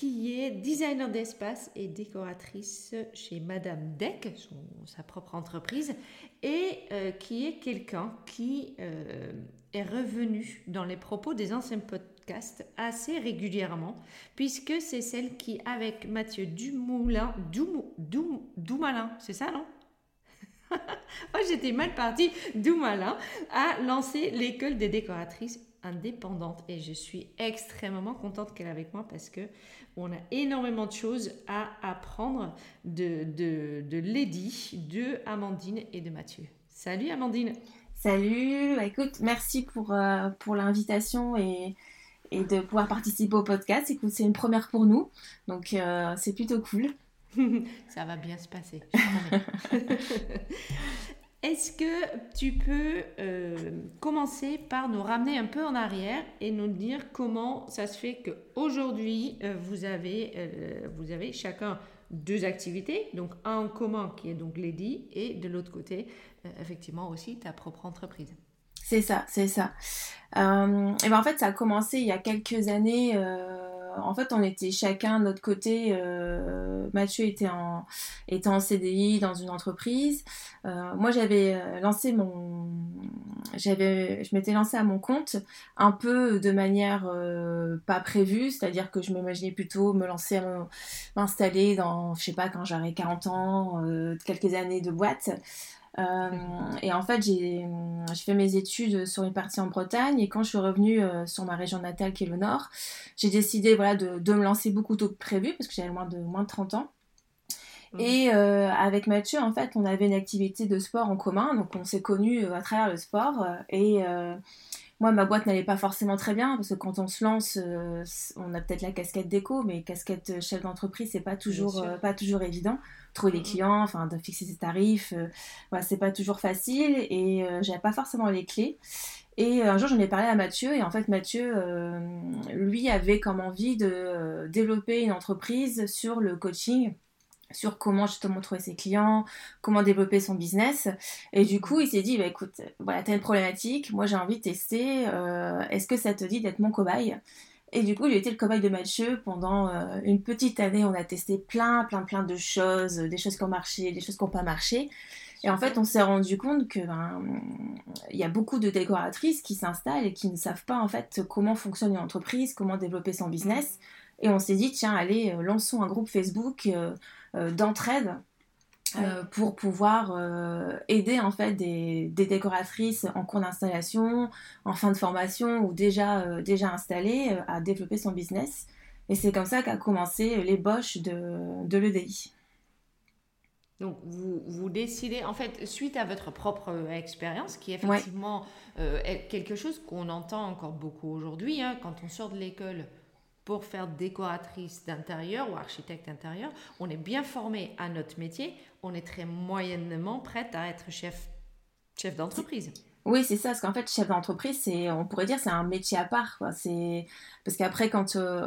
qui est designer d'espace et décoratrice chez Madame Deck, sa propre entreprise, et euh, qui est quelqu'un qui euh, est revenu dans les propos des anciens podcasts assez régulièrement, puisque c'est celle qui, avec Mathieu Dumoulin, Dumoulin, c'est ça, non? Oh, j'étais mal partie. Dumoulin a lancé l'école des décoratrices indépendante et je suis extrêmement contente qu'elle est avec moi parce que on a énormément de choses à apprendre de, de, de Lady, de Amandine et de Mathieu. Salut Amandine Salut, bah, écoute, merci pour, euh, pour l'invitation et, et, de pouvoir participer au podcast. Écoute, c'est une première pour nous, donc euh, c'est plutôt cool. Ça va bien se passer. Est-ce que tu peux euh, commencer par nous ramener un peu en arrière et nous dire comment ça se fait qu'aujourd'hui, euh, vous, avez, euh, vous avez chacun deux activités, donc un en commun qui est donc Lady et de l'autre côté, effectivement aussi ta propre entreprise. C'est ça, c'est ça. et ben en fait, ça a commencé il y a quelques années en fait, on était chacun de notre côté. Euh, Mathieu était en, CDI dans une entreprise. Euh, moi, j'avais euh, lancé mon, j'avais, je m'étais lancée à mon compte un peu de manière pas prévue, c'est-à-dire que je m'imaginais plutôt me lancer, m'installer dans, je sais pas, quand j'aurais 40 ans, quelques années de boîte. Euh, et en fait, j'ai fait mes études sur une partie en Bretagne et quand je suis revenue euh, sur ma région natale qui est le Nord, j'ai décidé voilà, de, de, me lancer beaucoup tôt que prévu parce que j'avais moins de, moins de 30 ans. Mmh. Et euh, avec Mathieu, en fait, on avait une activité de sport en commun, donc on s'est connus à travers le sport. Et moi, ma boîte n'allait pas forcément très bien parce que quand on se lance, euh, on a peut-être la casquette déco, mais casquette chef d'entreprise, c'est pas toujours euh, pas toujours évident. Trouver des clients, enfin de fixer ses tarifs, euh, voilà, c'est pas toujours facile et j'avais pas forcément les clés. Et un jour, j'en ai parlé à Mathieu et en fait, Mathieu, lui, avait comme envie de développer une entreprise sur le coaching sur comment justement trouver ses clients, comment développer son business. Et du coup, il s'est dit, bah, écoute, voilà, t'as une problématique, moi j'ai envie de tester, euh, est-ce que ça te dit d'être mon cobaye? Et du coup, a été le cobaye de Mathieu pendant euh, une petite année, on a testé plein, plein, plein de choses, des choses qui ont marché, des choses qui n'ont pas marché. Et en fait, on s'est rendu compte que ben, il y a beaucoup de décoratrices qui s'installent et qui ne savent pas en fait comment fonctionne une entreprise, comment développer son business. Et on s'est dit, tiens, allez, euh, lançons un groupe Facebook d'entraide euh, pour pouvoir euh, aider en fait des, décoratrices en cours d'installation, en fin de formation ou déjà, déjà installées à développer son business. Et c'est comme ça qu'a commencé l'ébauche de, de l'EDI. Donc vous, vous, décidez, en fait, suite à votre propre expérience, qui est effectivement quelque chose qu'on entend encore beaucoup aujourd'hui, hein, quand on sort de l'école, pour faire décoratrice d'intérieur ou architecte intérieur, on est bien formé à notre métier, on est très moyennement prête à être chef, chef d'entreprise. Oui, c'est ça, parce qu'en fait, chef d'entreprise, c'est, on pourrait dire, c'est un métier à part. Quoi. C'est... Parce qu'après, quand, euh,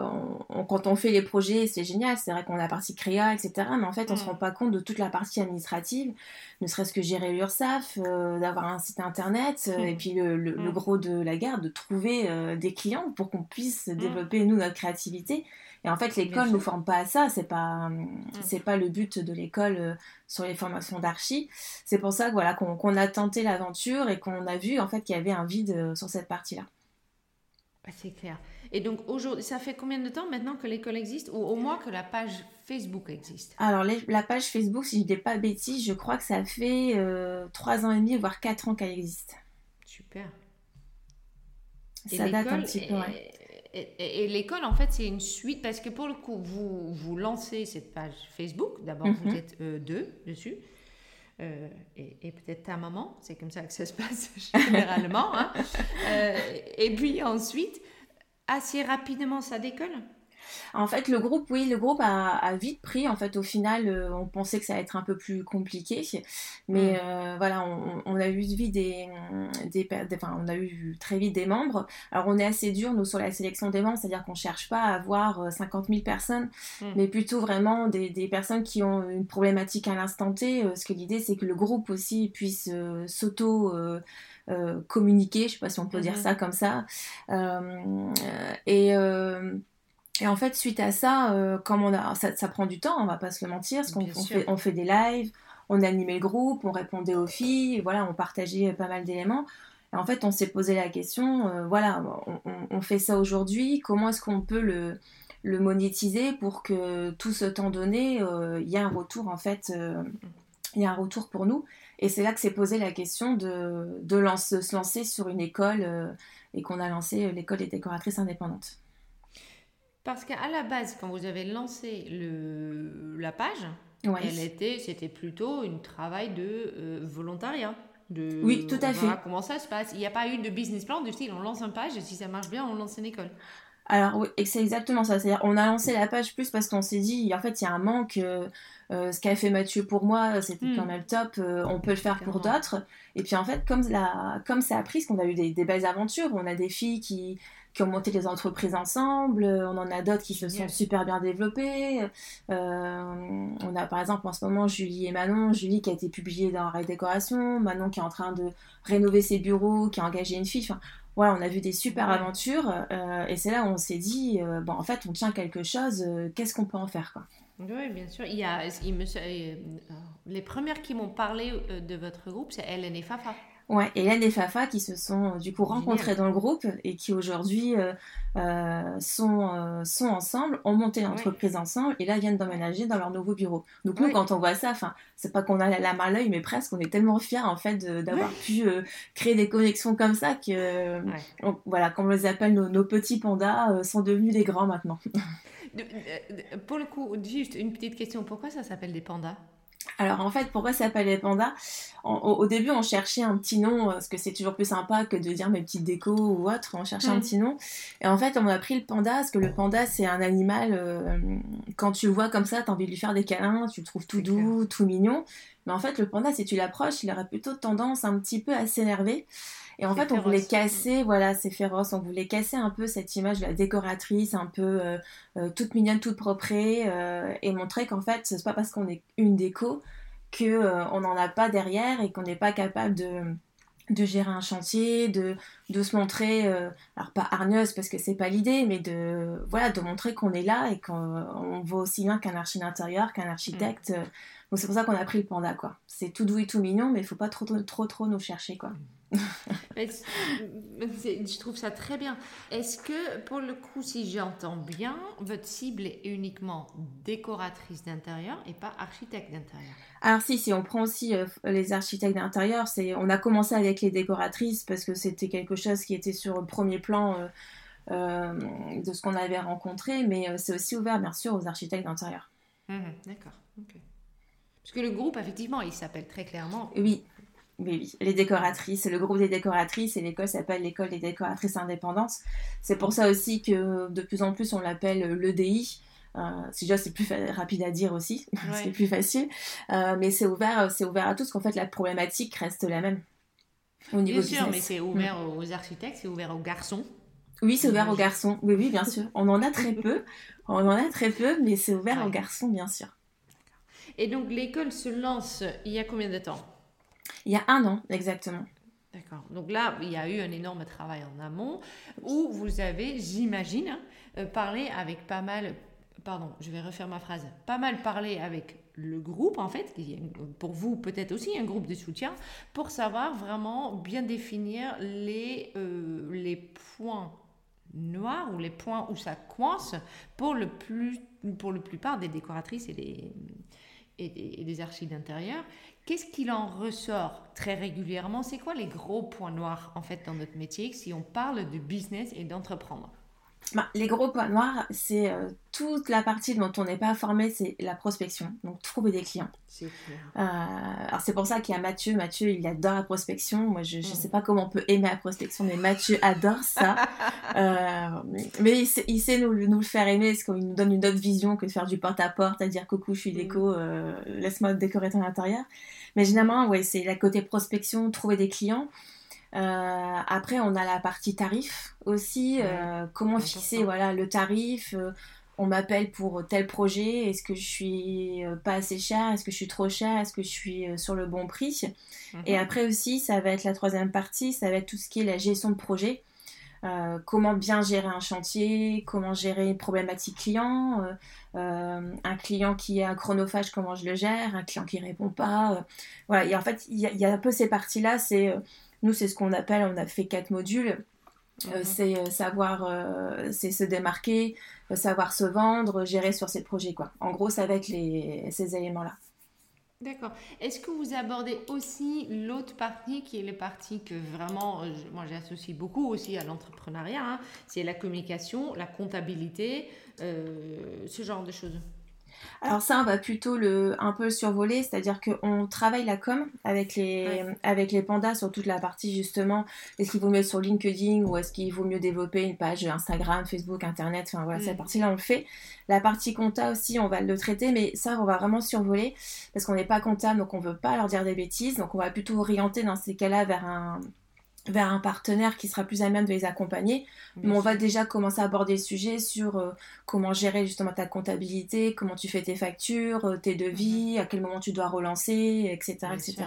on, quand on fait les projets, c'est génial, c'est vrai qu'on a la partie créa, etc. Mais en fait, on ne se mm. rend pas compte de toute la partie administrative, ne serait-ce que gérer l'URSSAF, euh, d'avoir un site internet, euh, mm. et puis le, le, mm. gros de la guerre, de trouver des clients pour qu'on puisse développer, nous, notre créativité. Et en fait, l'école ne nous forme pas à ça. C'est pas, mm. c'est pas le but de l'école euh, sur les formations d'archi. C'est pour ça que voilà qu'on a tenté l'aventure et qu'on a vu en fait qu'il y avait un vide euh, sur cette partie-là. Ah, c'est clair. Et donc aujourd'hui, ça fait combien de temps maintenant que l'école existe? Ou au moins que la page Facebook existe? Alors la page Facebook, si je ne dis pas bêtise, je crois que ça fait euh, trois ans et demi, voire quatre ans qu'elle existe. Super. ça date un petit peu. Et, l'école, en fait, c'est une suite parce que pour le coup, vous, vous lancez cette page Facebook. D'abord, vous mhm. êtes euh, deux dessus. Euh, et, peut-être ta maman, c'est comme ça que ça se passe généralement. Hein. Euh, et puis ensuite, assez rapidement, ça décolle. En fait, le groupe, oui, le groupe a, vite pris. En fait, au final, euh, on pensait que ça allait être un peu plus compliqué, mais mm. euh, voilà, on, a eu vite des, des, enfin, on a eu très vite des membres. Alors, on est assez dur nous sur la sélection des membres, c'est-à-dire qu'on cherche pas à avoir 50 euh, 000 personnes, mm. mais plutôt vraiment des, des, personnes qui ont une problématique à l'instant T. Ce que l'idée, c'est que le groupe aussi puisse s'auto communiquer, je sais pas si on peut dire mm-hmm. ça comme ça. et et en fait, suite à ça, euh, comme on a, ça, prend du temps, on va pas se le mentir, parce qu'on fait, on fait des lives, on animait le groupe, on répondait aux filles, voilà, on partageait pas mal d'éléments. Et en fait, on s'est posé la question, euh, voilà, on, fait ça aujourd'hui, comment est-ce qu'on peut le, le, monétiser pour que tout ce temps donné, euh, il y ait un retour, en fait, il y a un retour pour nous? Et c'est là que s'est posé la question de, de se lancer sur une école et qu'on a lancé l'école des décoratrices indépendantes. Parce qu'à la base, quand vous avez lancé le, la page, elle était, c'était plutôt un travail de euh, volontariat. De, oui, tout à fait. Comment ça se passe Il n'y a pas eu de business plan du style on lance une page et si ça marche bien, on lance une école. Alors oui, c'est exactement ça. C'est-à-dire, on a lancé la page plus parce qu'on s'est dit, en fait, il y a un manque. Euh, euh, ce qu'a fait Mathieu pour moi, c'était hmm. quand même top. on peut le faire pour d'autres. Et puis en fait, comme, la, comme ça a pris, parce qu'on a eu des, des, belles aventures, on a des filles qui, qui ont monté des entreprises ensemble. On en a d'autres qui se sont super bien développées. Euh, on a par exemple en ce moment Julie et Manon. Julie qui a été publiée dans Rail Décoration. Manon qui est en train de rénover ses bureaux, qui a engagé une fille. Enfin, voilà, on a vu des super aventures. Euh, et c'est là où on s'est dit, euh, bon, en fait, on tient quelque chose. Qu'est-ce qu'on peut en faire, quoi? Oui, bien sûr. Il y a, il me, les premières qui m'ont parlé de votre groupe, c'est Hélène et Fafa. Ouais, Hélène et Fafa qui se sont euh, du coup rencontrées dans le groupe et qui aujourd'hui euh, euh, sont, sont ensemble, ont monté l'entreprise ensemble et là viennent d'emménager dans leur nouveau bureau. Donc nous, quand on voit ça, enfin, c'est pas qu'on a la main à l'œil, mais presque, on est tellement fiers en fait d'avoir pu créer des connexions comme ça que, voilà, comme on les appelle, nos, nos petits pandas sont devenus des grands maintenant. Pour le coup, juste une petite question, pourquoi ça s'appelle des pandas? Alors en fait, pourquoi ça s'appelle les pandas? Au, début, on cherchait un petit nom, parce que c'est toujours plus sympa que de dire mes petites décos ou autre. On cherchait un petit nom. Et en fait, on a pris le panda, parce que le panda, c'est un animal, euh, quand tu le vois comme ça, tu as envie de lui faire des câlins, tu le trouves tout doux, tout mignon. Mais en fait, le panda, si tu l'approches, il aurait plutôt tendance un petit peu à s'énerver. Et en fait, on voulait casser, voilà, c'est féroce, on voulait casser un peu cette image de la décoratrice, un peu euh, euh, toute mignonne, toute propre, euh, et montrer qu'en fait, c'est pas parce qu'on est une déco que on n'en a pas derrière et qu'on n'est pas capable de, de gérer un chantier, de, de se montrer, alors pas hargneuse parce que c'est pas l'idée, mais de voilà, de montrer qu'on est là et qu'on vaut aussi bien qu'un archi d'intérieur, qu'un architecte. Mm. Donc c'est pour ça qu'on a pris le panda, quoi. C'est tout doux et tout mignon, mais il faut pas trop, trop, trop nous chercher, quoi. je trouve ça très bien. Est-ce que, pour le coup, si j'entends bien, votre cible est uniquement décoratrice d'intérieur et pas architecte d'intérieur? Alors si, si, on prend aussi euh, les architectes d'intérieur. C'est, on a commencé avec les décoratrices parce que c'était quelque chose qui était sur le premier plan euh, euh, de ce qu'on avait rencontré, mais c'est aussi ouvert, bien sûr, aux architectes d'intérieur. Mmh, d'accord, Parce que le groupe, effectivement, il s'appelle très clairement oui. Oui, oui, les décoratrices, le groupe des décoratrices et l'école s'appelle l'école des décoratrices indépendantes. C'est pour ça aussi que de plus en plus on l'appelle l'EDI. Euh, si déjà c'est plus rapide à dire aussi, c'est plus facile. Euh, mais c'est ouvert, c'est ouvert à tous, qu'en fait la problématique reste la même. Au niveau bien sûr, mais c'est ouvert mm. aux architectes, c'est ouvert aux garçons. Oui, c'est ouvert aux garçons. Oui, oui, bien sûr. On en a très peu. On en a très peu, mais c'est ouvert aux garçons, bien sûr. Et donc l'école se lance il y a combien de temps? Il y a un an, exactement. D'accord. Donc là, il y a eu un énorme travail en amont où vous avez, j'imagine, euh, parlé avec pas mal, pardon, je vais refaire ma phrase, pas mal parlé avec le groupe, en fait, qui est pour vous peut-être aussi un groupe de soutien, pour savoir vraiment bien définir les, euh, les points noirs ou les points où ça coince pour le, plus, pour le plupart des décoratrices et des, et des, archives d'intérieur. Qu'est-ce qu'il en ressort très régulièrement? C'est quoi les gros points noirs en fait dans notre métier si on parle de business et d'entreprendre? Bah, les gros points noirs, c'est euh, toute la partie dont on n'est pas formé, c'est la prospection, donc trouver des clients. C'est euh, alors c'est pour ça qu'il y a Mathieu. Mathieu, il adore la prospection. Moi, je ne sais mm. pas comment on peut aimer la prospection, mais Mathieu adore ça. Euh, mais il sait, nous, nous, le faire aimer, parce qu'il nous donne une autre vision que de faire du porte-à-porte, à dire coucou, je suis déco, mm. laisse-moi décorer ton intérieur. Mais généralement, ouais, c'est la côté prospection, trouver des clients. Euh, après, on a la partie tarif aussi. Euh, comment fixer voilà, le tarif euh, On m'appelle pour tel projet. Est-ce que je suis pas assez cher Est-ce que je suis trop cher Est-ce que je suis sur le bon prix? Et mhm. après aussi, ça va être la troisième partie. Ça va être tout ce qui est la gestion de projet. comment bien gérer un chantier, comment gérer une problématique client, un client qui est un chronophage, comment je le gère, un client qui répond pas. voilà, et en fait, il y, y, a un peu ces parties-là, c'est nous, c'est ce qu'on appelle, on a fait quatre modules. Euh, mhm. c'est euh, savoir euh, c'est se démarquer, savoir se vendre, gérer sur ses projets. Quoi. En gros, être les, ces éléments-là. D'accord. Est-ce que vous abordez aussi l'autre partie qui est la partie que vraiment, moi j'associe beaucoup aussi à l'entrepreneuriat, hein. c'est la communication, la comptabilité, ce genre de choses? Alors ça, on va plutôt le, un peu le survoler, c'est-à-dire qu'on travaille la com avec les, avec les pandas sur toute la partie justement, est-ce qu'il vaut mieux sur LinkedIn ou est-ce qu'il vaut mieux développer une page Instagram, Facebook, Internet, enfin voilà, cette mm. partie-là on le fait. La partie compta aussi, on va le traiter, mais ça, on va vraiment survoler parce qu'on n'est pas comptable, donc on ne veut pas leur dire des bêtises, donc on va plutôt orienter dans ces cas-là vers un vers un partenaire qui sera plus à même de les accompagner. Mais on va déjà commencer à aborder le sujet sur euh, comment gérer justement ta comptabilité, comment tu fais tes factures, euh, tes devis, mhm. à quel moment tu dois relancer, etc. etc.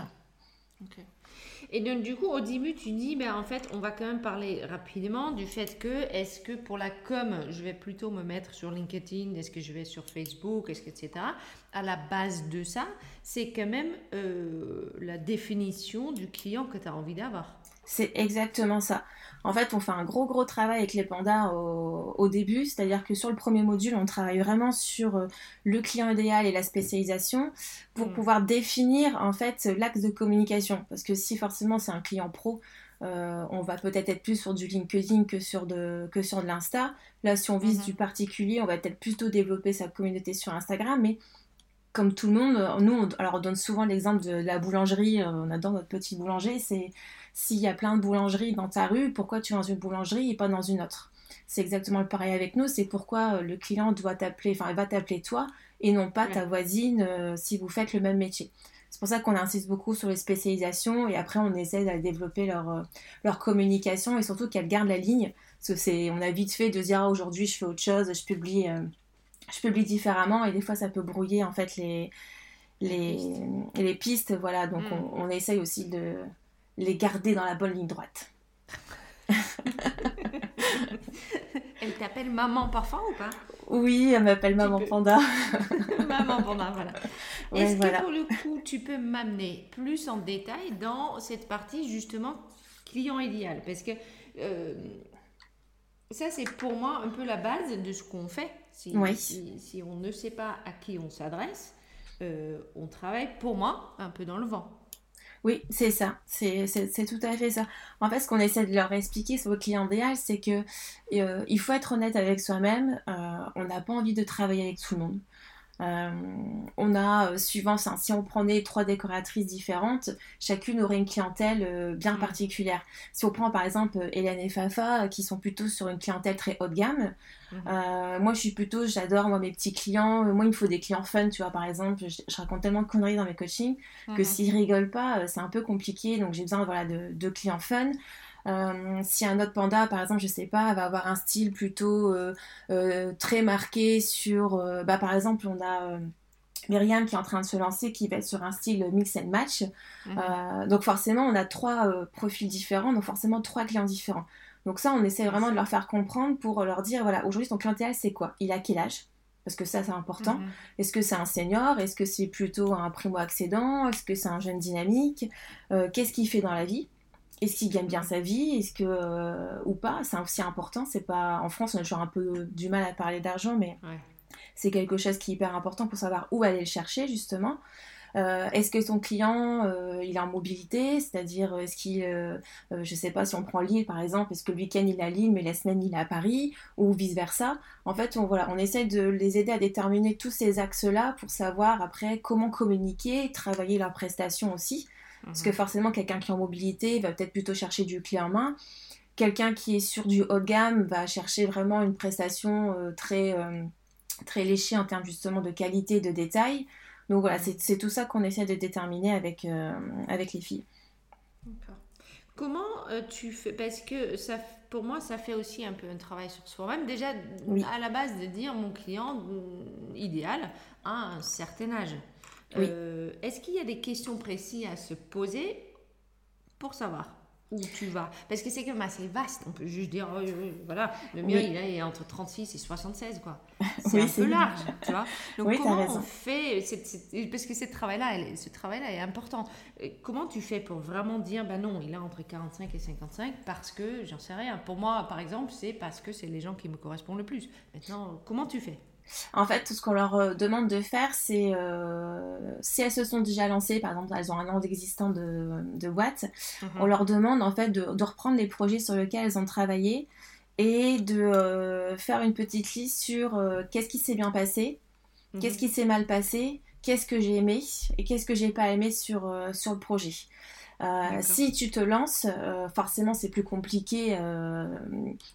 Et donc du coup, au début, tu dis, ben, en fait, on va quand même parler rapidement du fait que, est-ce que pour la com, je vais plutôt me mettre sur LinkedIn, est-ce que je vais sur Facebook, est-ce que, etc. À la base de ça, c'est quand même euh, la définition du client que tu as envie d'avoir. C'est exactement ça. En fait, on fait un gros gros travail avec les pandas au, début, c'est-à-dire que sur le premier module, on travaille vraiment sur euh, le client idéal et la spécialisation pour mm. pouvoir définir en fait l'axe de communication. Parce que si forcément c'est un client pro, euh, on va peut-être être plus sur du LinkedIn que sur de, que sur de l'Insta. Là, si on vise mm-hmm. du particulier, on va peut-être plutôt développer sa communauté sur Instagram, mais comme tout le monde, nous, on, alors on donne souvent l'exemple de la boulangerie, euh, on adore notre petit boulanger, c'est s'il y a plein de boulangeries dans ta rue, pourquoi tu vas dans une boulangerie et pas dans une autre? C'est exactement le pareil avec nous, c'est pourquoi euh, le client doit t'appeler, enfin, il va t'appeler toi et non pas ta voisine euh, si vous faites le même métier. C'est pour ça qu'on insiste beaucoup sur les spécialisations et après on essaie de développer leur, euh, leur communication et surtout qu'elles gardent la ligne. Parce que c'est, on a vite fait de dire ah, aujourd'hui je fais autre chose, je publie, je publie différemment et des fois ça peut brouiller en fait les, les, les pistes. Voilà, donc mm. on, on, essaye aussi de, les garder dans la bonne ligne droite. elle t'appelle maman parfois ou pas? Oui, elle m'appelle maman panda. maman panda, voilà. Est-ce que pour le coup, tu peux m'amener plus en détail dans cette partie justement client idéal? Parce que euh, ça, c'est pour moi un peu la base de ce qu'on fait. Si, si, on ne sait pas à qui on s'adresse, euh, on travaille pour moi un peu dans le vent. Oui, c'est ça, c'est tout à fait ça. En fait, ce qu'on essaie de leur expliquer sur le client idéal, c'est que euh, il faut être honnête avec soi-même. Euh, on n'a pas envie de travailler avec tout le monde. Euh, on a, euh, suivant ça, si on prenait trois décoratrices différentes, chacune aurait une clientèle euh, bien mm. particulière. Si on prend par exemple Hélène et Fafa, qui sont plutôt sur une clientèle très haut de gamme, mm-hmm. moi je suis plutôt, j'adore moi mes petits clients, moi il me faut des clients fun, tu vois, par exemple, je, raconte tellement de conneries dans mes coachings que mm-hmm. s'ils rigolent pas, c'est un peu compliqué, donc j'ai besoin voilà, de, de clients fun. Euh, si un autre panda, par exemple, je sais pas, va avoir un style plutôt euh, euh, très marqué sur, bah, par exemple, on a Myriam qui est en train de se lancer, qui va être sur un style mix and match. Mhm. donc forcément, on a trois profils différents, donc forcément trois clients différents. Donc ça, on essaie vraiment de leur faire comprendre pour leur dire, voilà, aujourd'hui, ton clientèle, c'est quoi? Il a quel âge? Parce que ça c'est important. Mhm. Est-ce que c'est un senior? Est-ce que c'est plutôt un primo-accédant? Est-ce que c'est un jeune dynamique? Qu'est-ce qu'il fait dans la vie? Est-ce qu'il gagne bien sa vie? Est-ce que euh, ou pas? C'est aussi important. C'est pas en France, on a toujours un peu du mal à parler d'argent, mais c'est quelque chose qui est hyper important pour savoir où aller le chercher justement. Euh, est-ce que son client, euh, il est en mobilité, c'est-à-dire est-ce qu'il, je sais pas, si on prend Lille par exemple, est-ce que le week-end il est à Lille, mais la semaine il est à Paris, ou vice-versa. En fait, on, voilà, on essaie de les aider à déterminer tous ces axes-là pour savoir après comment communiquer, travailler leurs prestations aussi. Parce que mhm. forcément, quelqu'un qui est en mobilité va peut-être plutôt chercher du clé en main. Quelqu'un qui est sur du haut de gamme va chercher vraiment une prestation très très léché en termes justement de qualité, de détail. Donc voilà, c'est tout ça qu'on essaie de déterminer avec, euh, avec les filles. Comment euh, tu fais Parce que ça, pour moi, ça fait aussi un peu un travail sur soi-même. Déjà, à la base, de dire mon client mm, idéal a un certain âge. Euh, est-ce qu'il y a des questions précises à se poser pour savoir où tu vas? Parce que c'est quand même assez vaste. On peut juste dire, oh, voilà, le mien, il est entre 36 et 76, quoi. C'est un peu large, tu vois. Donc, comment on fait Parce que ce travail-là, ce travail-là est important. comment tu fais pour vraiment dire, ben non, il est entre 45 et 55 parce que, j'en sais rien. Pour moi, par exemple, c'est parce que c'est les gens qui me correspondent le plus. Maintenant, comment tu fais? En fait, tout ce qu'on leur euh, demande de faire, c'est euh, si elles se sont déjà lancées, par exemple, elles ont un an d'existence de, de boîte, mhm. on leur demande en fait de, reprendre les projets sur lesquels elles ont travaillé et de euh, faire une petite liste sur qu'est-ce qui s'est bien passé, mhm. qu'est-ce qui s'est mal passé, qu'est-ce que j'ai aimé et qu'est-ce que j'ai pas aimé sur, sur le projet. si tu te lances, forcément c'est plus compliqué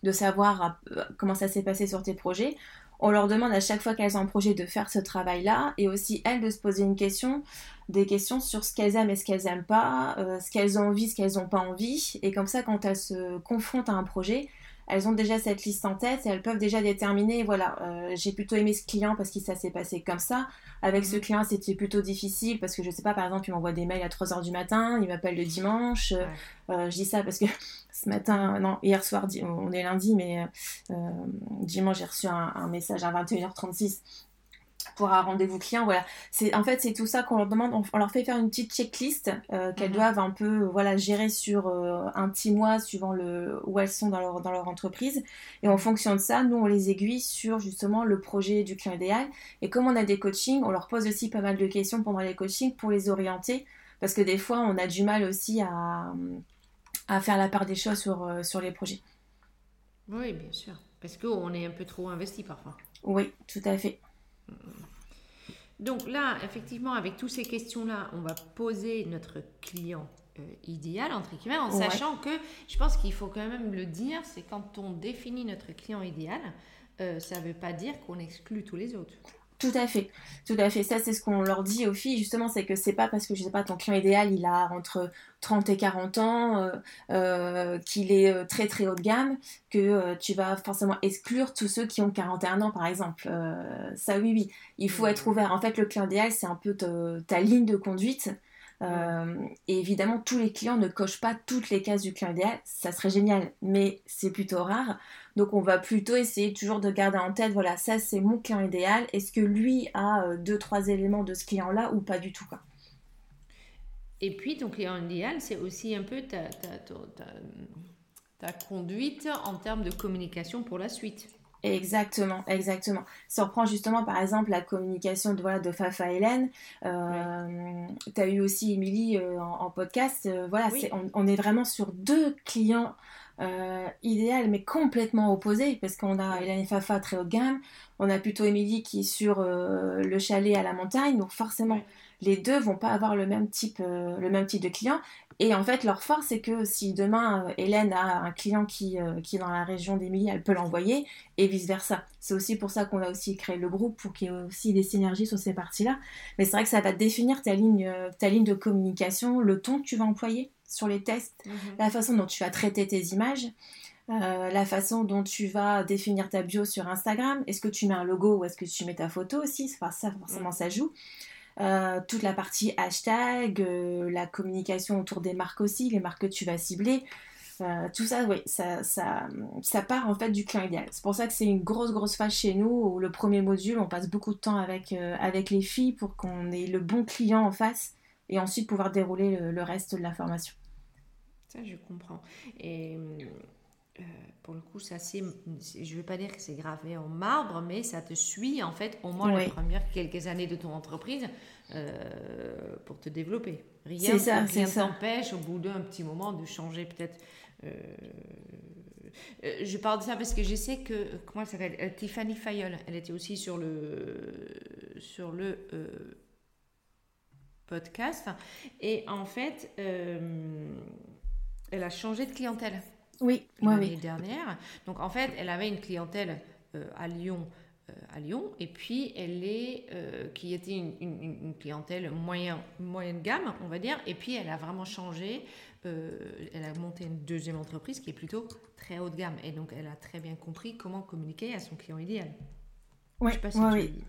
de savoir comment ça s'est passé sur tes projets on leur demande à chaque fois qu'elles ont un projet de faire ce travail-là et aussi elles de se poser une question, des questions sur ce qu'elles aiment et ce qu'elles n'aiment pas, euh, ce qu'elles ont envie, ce qu'elles n'ont pas envie. Et comme ça, quand elles se confrontent à un projet, elles ont déjà cette liste en tête et elles peuvent déjà déterminer, voilà, euh, j'ai plutôt aimé ce client parce que ça s'est passé comme ça. Avec ce mhm. client, c'était plutôt difficile parce que je sais pas, par exemple, il m'envoie des mails à 3h du matin, il m'appelle le dimanche. Euh, je dis ça parce que ce matin, non, hier soir, on est lundi, mais euh, dimanche, j'ai reçu un, un, message à 21h36 pour un rendez-vous client. Voilà. C'est, en fait, c'est tout ça qu'on leur demande. On, leur fait faire une petite checklist euh, qu'elles mhm. doivent un peu voilà, gérer sur euh, un petit mois suivant le, où elles sont dans leur, dans leur entreprise. Et en fonction de ça, nous, on les aiguille sur justement le projet du client idéal. Et comme on a des coachings, on leur pose aussi pas mal de questions pendant les coachings pour les orienter. Parce que des fois, on a du mal aussi à, à faire la part des choses sur, euh, sur les projets. Oui, bien sûr. Parce qu'on est un peu trop investi parfois. Oui, tout à fait. Donc là, effectivement, avec toutes ces questions-là, on va poser notre client euh, idéal, entre guillemets, en sachant que je pense qu'il faut quand même le dire, c'est quand on définit notre client idéal, euh, ça ne veut pas dire qu'on exclut tous les autres. Tout à fait, tout à fait. Ça, c'est ce qu'on leur dit aux filles, justement, c'est que c'est pas parce que, je sais pas, ton client idéal, il a entre 30 et 40 ans, euh, euh, qu'il est euh, très très haut de gamme, que tu vas forcément exclure tous ceux qui ont 41 ans, par exemple. ça, oui, oui, il faut être ouvert. En fait, le client idéal, c'est un peu ta ligne de conduite. Euh, et évidemment, tous les clients ne cochent pas toutes les cases du client idéal. Ça serait génial, mais c'est plutôt rare. Donc, on va plutôt essayer toujours de garder en tête, voilà, ça c'est mon client idéal. Est-ce que lui a euh, deux, trois éléments de ce client-là ou pas du tout quoi? Et puis, ton client idéal, c'est aussi un peu ta, ta, ta, ta conduite en termes de communication pour la suite. Exactement, exactement. Si on reprend justement par exemple la communication de, voilà, de Fafa Hélène, euh, tu as eu aussi Émilie euh, en, podcast, euh, voilà, on, est vraiment sur deux clients euh, idéal mais complètement opposé parce qu'on a Hélène et Fafa très haut de gamme, on a plutôt Émilie qui est sur le chalet à la montagne, donc forcément les deux vont pas avoir le même type, le même type de client et en fait, leur force, c'est que si demain euh, Hélène a un client qui, euh, qui est dans la région d'Émilie, elle peut l'envoyer et vice-versa. C'est aussi pour ça qu'on a aussi créé le groupe, pour qu'il y ait aussi des synergies sur ces parties-là. Mais c'est vrai que ça va définir ta ligne, euh, ta ligne de communication, le ton que tu vas employer sur les tests, mhm. la façon dont tu vas traiter tes images. la façon dont tu vas définir ta bio sur Instagram. Est-ce que tu mets un logo ou est-ce que tu mets ta photo aussi? Enfin, Ça, forcément, ça joue. Euh, toute la partie hashtag, euh, la communication autour des marques aussi, les marques que tu vas cibler. Euh, tout ça, oui, ça, ça, ça, part en fait du client idéal. C'est pour ça que c'est une grosse, grosse phase chez nous où le premier module, on passe beaucoup de temps avec, avec les filles pour qu'on ait le bon client en face et ensuite pouvoir dérouler le, reste de la formation. Ça, je comprends. Et pour le coup, ça c'est, je ne veux pas dire que c'est gravé en marbre, mais ça te suit en fait au moins les premières quelques années de ton entreprise pour te développer. Rien ne t'empêche au bout d'un petit moment de changer peut-être. je parle de ça parce que je sais que comment elle s'appelle Tiffany Fayol, elle était aussi sur le sur le podcast et en fait elle a changé de clientèle. Oui, l'année dernière. Donc en fait, elle avait une clientèle euh, à Lyon, euh, à Lyon, et puis elle est euh, qui était une, une, clientèle moyen, moyenne gamme, on va dire, et puis elle a vraiment changé. elle a monté une deuxième entreprise qui est plutôt très haut de gamme, et donc elle a très bien compris comment communiquer à son client idéal. Oui, oui.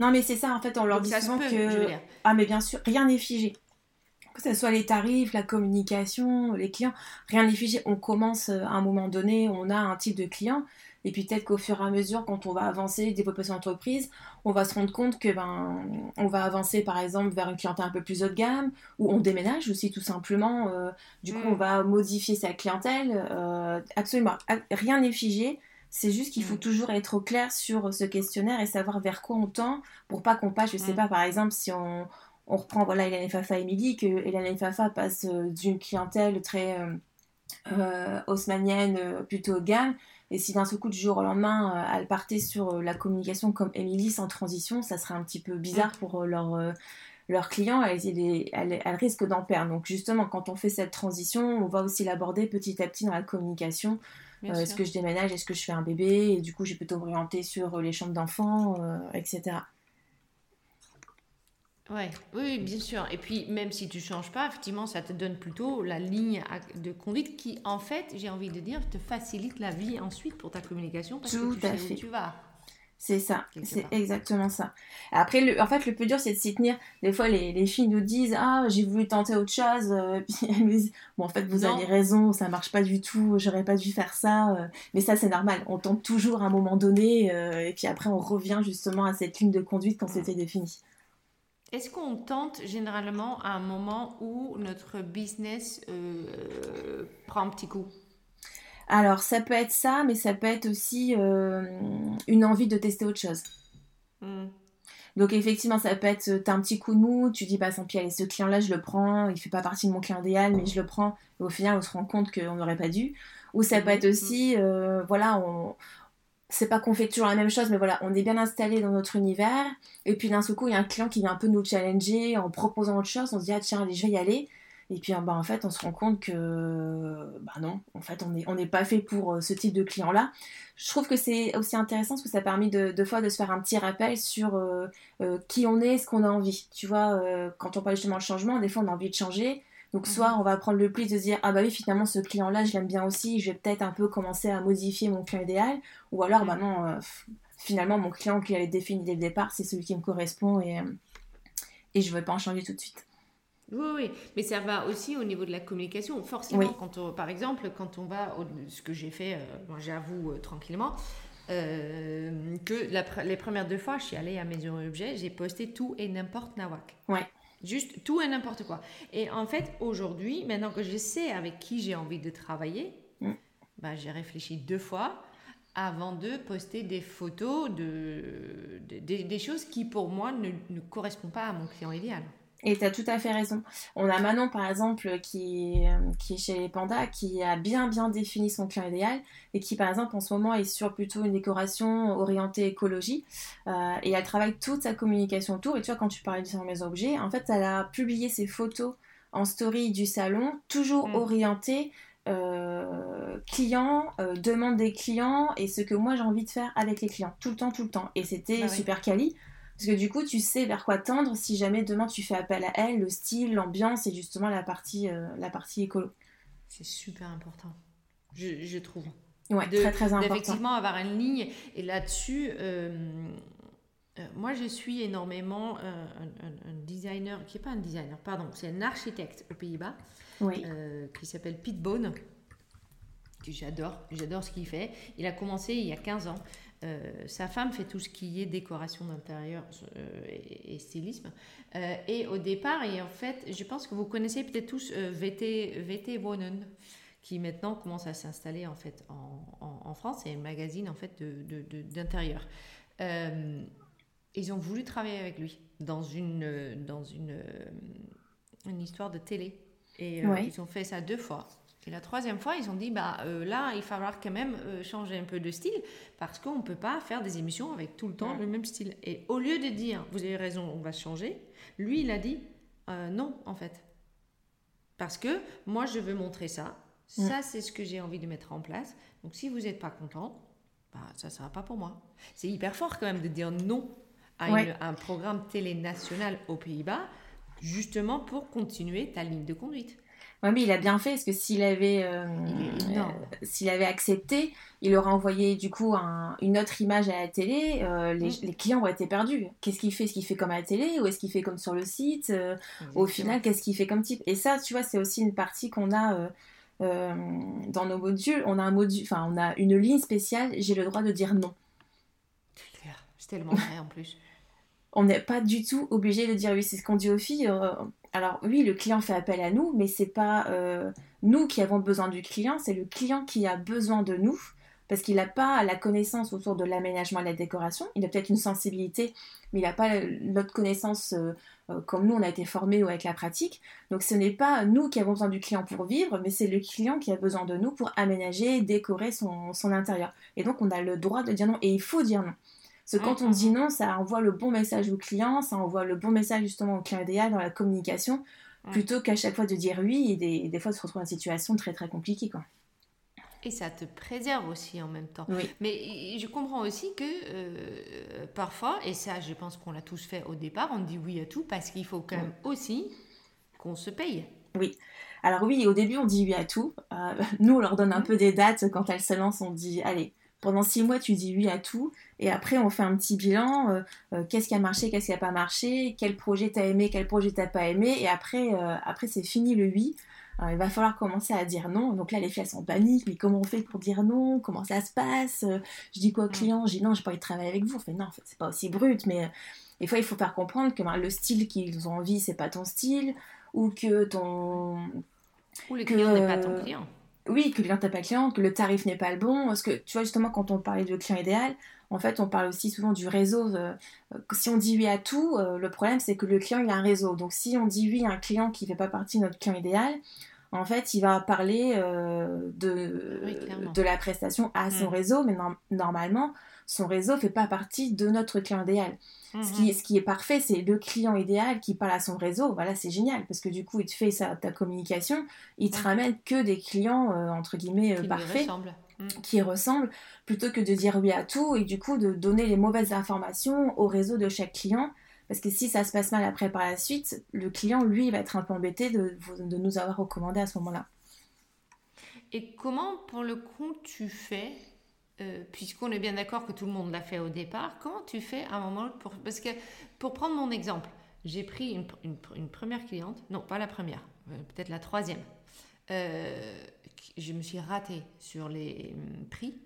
Non, mais c'est ça, en fait, on leur dit souvent que. Ah, mais bien sûr, rien n'est figé que ce soit les tarifs, la communication, les clients, rien n'est figé. On commence euh, à un moment donné, on a un type de client, et puis peut-être qu'au fur et à mesure, quand on va avancer, développer son entreprise, on va se rendre compte que ben, on va avancer par exemple vers une clientèle un peu plus haut de gamme, ou on déménage aussi tout simplement. Euh, du coup, on mm. va modifier sa clientèle. Euh, absolument, rien n'est figé. C'est juste qu'il faut mm. toujours être au clair sur ce questionnaire et savoir vers quoi on tend pour pas qu'on passe, je sais mm. pas, par exemple, si on, on reprend voilà Hélène Fafa et Emily, que Hélène Fafa passe euh, d'une clientèle très euh, euh, haussmanienne, plutôt haut de gamme, et si d'un seul coup du jour au lendemain elle partait sur la communication comme Emily sans transition, ça serait un petit peu bizarre pour leur leurs clients, elles, elles, risquent d'en perdre. Donc justement, quand on fait cette transition, on va aussi l'aborder petit à petit dans la communication. est-ce que je déménage, est-ce que je fais un bébé, et du coup j'ai plutôt orienté sur les chambres d'enfants, etc. Ouais, oui, bien sûr. Et puis, même si tu changes pas, effectivement, ça te donne plutôt la ligne de conduite qui, en fait, j'ai envie de dire, te facilite la vie ensuite pour ta communication parce que tu sais fait. où tu vas. C'est ça, c'est exactement ça. Après, le, en fait, le plus dur, c'est de s'y tenir. Des fois, les, les, filles nous disent Ah, j'ai voulu tenter autre chose. Euh, puis elles nous disent Bon, en fait, vous avez raison, ça marche pas du tout, j'aurais pas dû faire ça. Euh. mais ça, c'est normal. On tente toujours à un moment donné. Euh, et puis après, on revient justement à cette ligne de conduite quand c'était défini. Est-ce qu'on tente généralement à un moment où notre business euh, prend un petit coup? Alors, ça peut être ça, mais ça peut être aussi euh, une envie de tester autre chose. Hmm. Donc effectivement, ça peut être, t'as un petit coup de mou, tu dis, bah sans pis, allez, ce client-là, je le prends, il fait pas partie de mon client idéal, mais je le prends, et au final, on se rend compte qu'on n'aurait pas dû. Ou ça peut hmm. être aussi, euh, voilà, on, c'est pas qu'on fait toujours la même chose, mais voilà, on est bien installé dans notre univers. Et puis d'un seul coup, il y a un client qui vient un peu nous challenger en proposant autre chose. On se dit, ah tiens, allez, je vais y aller. Et puis bah, en fait, on se rend compte que bah non, en fait, on n'est on pas fait pour euh, ce type de client-là. Je trouve que c'est aussi intéressant parce que ça a permis de, de fois de se faire un petit rappel sur euh, euh, qui on est, ce qu'on a envie. Tu vois, quand on parle justement de changement, des fois on a envie de changer. Donc mhm. soit on va prendre le pli de se dire ah bah oui finalement ce client là je l'aime bien aussi, je vais peut-être un peu commencer à modifier mon client idéal, ou alors bah non euh, finalement mon client qui avait défini dès le départ c'est celui qui me correspond et, euh, et je ne vais pas en changer tout de suite. Oui, oui, mais ça va aussi au niveau de la communication. Forcément, quand par exemple, quand on va, ce que j'ai fait, euh, j'avoue tranquillement, que les premières deux fois, je suis allée à Maison Objet, j'ai posté tout et n'importe nawak. Ouais. Juste tout et n'importe quoi. Et en fait, aujourd'hui, maintenant que je sais avec qui j'ai envie de travailler, mm. bah, j'ai réfléchi deux fois avant de poster des photos de, des choses qui, pour moi, ne, ne correspondent pas à mon client idéal. Et tu as tout à fait raison. On a Manon, par exemple, qui, euh, qui est chez les pandas, qui a bien bien défini son client idéal et qui, par exemple, en ce moment est sur plutôt une décoration orientée écologie. Euh, et elle travaille toute sa communication autour. Et tu vois, quand tu parlais du salon mes objets, en fait, elle a publié ses photos en story du salon, toujours mm. orientées euh, clients, demande des clients et ce que moi j'ai envie de faire avec les clients, tout le temps, tout le temps. Et c'était bah super quali. Parce que du coup, tu sais vers quoi tendre si jamais demain tu fais appel à elle, le style, l'ambiance et justement la partie, euh, la partie écolo. C'est super important, je, trouve. Ouais, très très important. Effectivement, avoir une ligne. Et là-dessus, euh, euh, moi je suis énormément un, designer, qui n'est pas un designer, pardon, c'est un architecte aux Pays-Bas, qui s'appelle Pete Bone. Que j'adore, j'adore ce qu'il fait. Il a commencé il y a 15 ans. Euh, sa femme fait tout ce qui est décoration d'intérieur euh, et, stylisme. Euh, et au départ, et en fait, je pense que vous connaissez peut-être tous VT, VT Wonen, qui maintenant commence à s'installer en fait en, France. C'est un magazine en fait d'intérieur. De, ils ont voulu travailler avec lui dans une, dans une, une histoire de télé. Et ils ont fait ça deux fois. Et la troisième fois, ils ont dit, bah euh, là, il va falloir quand même euh, changer un peu de style parce qu'on ne peut pas faire des émissions avec tout le temps le même style. Et au lieu de dire, vous avez raison, on va changer, lui, il a dit, euh, non, en fait. Parce que moi, je veux montrer ça. Ça, c'est ce que j'ai envie de mettre en place. Donc, si vous n'êtes pas content, bah, ça ne sera pas pour moi. C'est hyper fort quand même de dire non à, un programme télé national aux Pays-Bas, justement pour continuer ta ligne de conduite. Oui, mais il a bien fait, parce que s'il avait, euh, euh, s'il avait accepté, il aurait envoyé du coup une autre image à la télé, euh, mm. les, clients auraient été perdus. Qu'est-ce qu'il fait? Est-ce qu'il fait comme à la télé ou est-ce qu'il fait comme sur le site Au final, qu'est-ce qu'il fait comme type? Et ça, tu vois, c'est aussi une partie qu'on a dans nos modules. On a un module, enfin, on a une ligne spéciale. J'ai le droit de dire non. C'est tellement vrai en plus. on n'est pas du tout obligé de dire oui. C'est ce qu'on dit aux filles alors oui, le client fait appel à nous, mais c'est pas euh, nous qui avons besoin du client, c'est le client qui a besoin de nous parce qu'il n'a pas la connaissance autour de l'aménagement et de la décoration. Il a peut-être une sensibilité, mais il n'a pas notre connaissance euh, euh, comme nous on a été formés ou avec la pratique. Donc ce n'est pas nous qui avons besoin du client pour vivre, mais c'est le client qui a besoin de nous pour aménager, décorer son, son intérieur. Et donc on a le droit de dire non, et il faut dire non. Parce que quand on dit non, ça envoie le bon message au client, ça envoie le bon message justement au client idéal dans la communication, plutôt qu'à chaque fois de dire oui et des, fois de se retrouver dans une situation très très compliquée. Quoi. Et ça te préserve aussi en même temps. Mais je comprends aussi que euh, parfois, et ça je pense qu'on l'a tous fait au départ, on dit oui à tout parce qu'il faut quand même aussi qu'on se paye. Oui. Alors oui, au début on dit oui à tout. Euh, nous on leur donne un peu des dates quand elles se lancent, on dit allez, pendant six mois, tu dis oui à tout. Et après, on fait un petit bilan. Euh, euh, qu'est-ce qui a marché, qu'est-ce qui n'a pas marché, quel projet t'as aimé, quel projet t'as pas aimé. Et après, euh, après c'est fini le oui. il va falloir commencer à dire non. Donc là, les filles, elles sont en panique. Mais comment on fait pour dire non? Comment ça se passe? Je dis quoi au client? Je dis non, j'ai pas envie de travailler avec vous. Non, en fait, c'est pas aussi brut. Mais des fois, il faut faire comprendre que ben, le style qu'ils ont envie, c'est pas ton style. Ou que ton... Ou le client n'est pas ton client oui, que le client n'est pas client, que le tarif n'est pas le bon. Parce que tu vois, justement, quand on parlait de client idéal, en fait, on parle aussi souvent du réseau. Euh, si on dit oui à tout, euh, le problème, c'est que le client, il a un réseau. Donc, si on dit oui à un client qui ne fait pas partie de notre client idéal, en fait, il va parler euh, de, de la prestation à son mm. réseau, mais normalement, son réseau fait pas partie de notre client idéal. Ce, qui, mhm. ce, qui, est parfait, c'est le client idéal qui parle à son réseau. Voilà, c'est génial parce que du coup, il te fait sa, ta communication, il te ramène que des clients euh, entre guillemets euh, parfaits. Mhm. qui ressemblent, plutôt que de dire oui à tout et du coup de donner les mauvaises informations au réseau de chaque client. Parce que si ça se passe mal après par la suite, le client, lui, va être un peu embêté de, de nous avoir recommandé à ce moment-là. Et comment, pour le coup, tu fais euh, puisqu'on est bien d'accord que tout le monde l'a fait au départ, comment tu fais à un moment pour... Parce que, pour prendre mon exemple, j'ai pris une, première cliente, non, pas la première, euh, peut-être la troisième. Euh, je me suis ratée sur les hum, prix,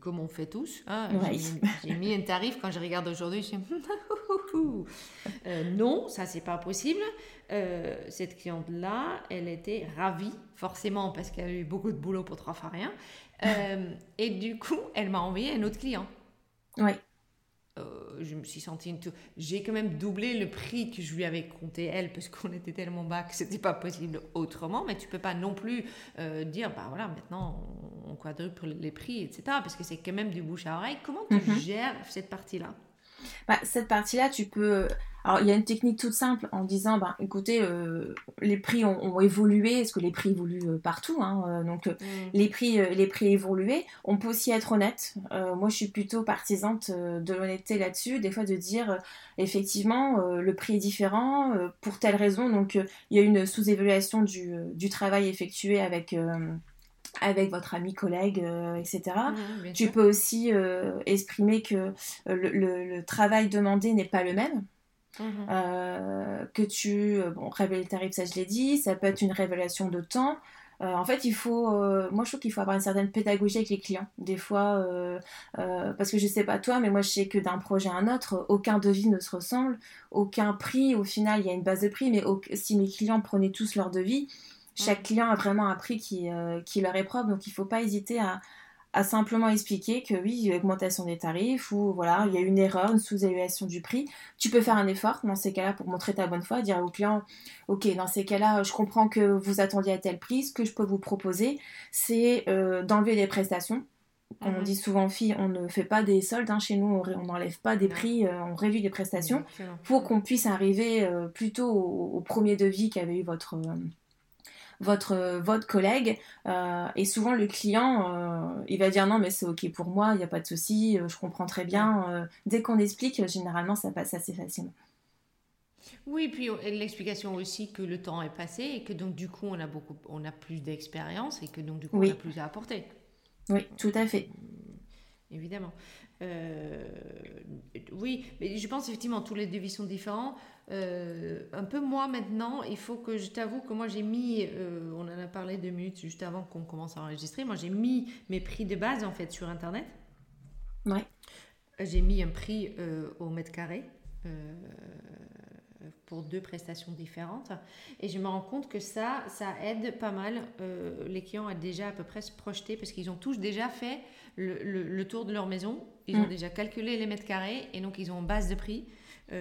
comme on fait tous. Hein, j'ai mis un tarif, quand je regarde aujourd'hui, je euh, non, ça c'est pas possible. cette cliente-là, elle était ravie, forcément, parce qu'elle a eu beaucoup de boulot pour trois fois rien. Euh, et du coup, elle m'a envoyé un autre client. Oui. Euh, je me suis sentie une J'ai quand même doublé le prix que je lui avais compté elle parce qu'on était tellement bas que c'était pas possible autrement. Mais tu peux pas non plus euh, dire bah voilà maintenant on quadruple les prix etc. Parce que c'est quand même du bouche à oreille. Comment tu mhm. gères cette partie là bah, cette partie là tu peux alors, il y a une technique toute simple en disant, ben, écoutez, euh, les prix ont, évolué, parce que les prix évoluent euh, partout, hein, euh, donc mm. les prix, les prix évoluent. On peut aussi être honnête. moi, je suis plutôt partisante de l'honnêteté là-dessus, des fois de dire, effectivement, le prix est différent pour telle raison. Donc, il y a une sous-évaluation du, du, travail effectué avec avec votre ami, collègue, etc. tu peux aussi exprimer que le, travail demandé n'est pas le même. Mhm. Euh, que tu euh, bon révéler le tarif ça je l'ai dit ça peut être une révélation de temps euh, en fait, il faut, moi je trouve qu'il faut avoir une certaine pédagogie avec les clients. Des fois, parce que je sais pas toi, mais moi je sais que d'un projet à un autre, aucun devis ne se ressemble, aucun prix. Au final, il y a une base de prix, mais si mes clients prenaient tous leur devis, Chaque client a vraiment un prix qui, qui leur est propre, donc il ne faut pas hésiter à, à simplement expliquer que oui, il y a une augmentation des tarifs ou voilà, il y a une erreur, une sous-évaluation du prix. Tu peux faire un effort dans ces cas-là pour montrer ta bonne foi, dire au client Ok, dans ces cas-là, je comprends que vous attendiez à tel prix. Ce que je peux vous proposer, c'est euh, d'enlever des prestations. On mhm. dit souvent, fille, on ne fait pas des soldes hein, chez nous, on n'enlève pas des prix, euh, on réduit les prestations pour qu'on puisse arriver euh, plutôt au, premier devis qu'avait eu votre votre, votre collègue. Euh, et souvent, le client, euh, il va dire non, mais c'est OK pour moi, il n'y a pas de souci, euh, je comprends très bien. dès qu'on explique, généralement, ça passe assez facilement. Oui, puis l'explication aussi que le temps est passé et que donc du coup on a beaucoup, on a plus d'expérience et que donc du coup on a plus à apporter. Oui, tout à fait. Évidemment. Oui, mais je pense effectivement tous les devis sont différents. Euh, un peu moi maintenant, il faut que je t'avoue que moi j'ai mis, euh, on en a parlé deux minutes juste avant qu'on commence à enregistrer, moi j'ai mis mes prix de base en fait sur internet. Ouais. J'ai mis un prix euh, au mètre carré pour deux prestations différentes et je me rends compte que ça, ça aide pas mal les clients à déjà à peu près se projeter parce qu'ils ont tous déjà fait le, tour de leur maison, ils ont mm. déjà calculé les mètres carrés et donc ils ont une base de prix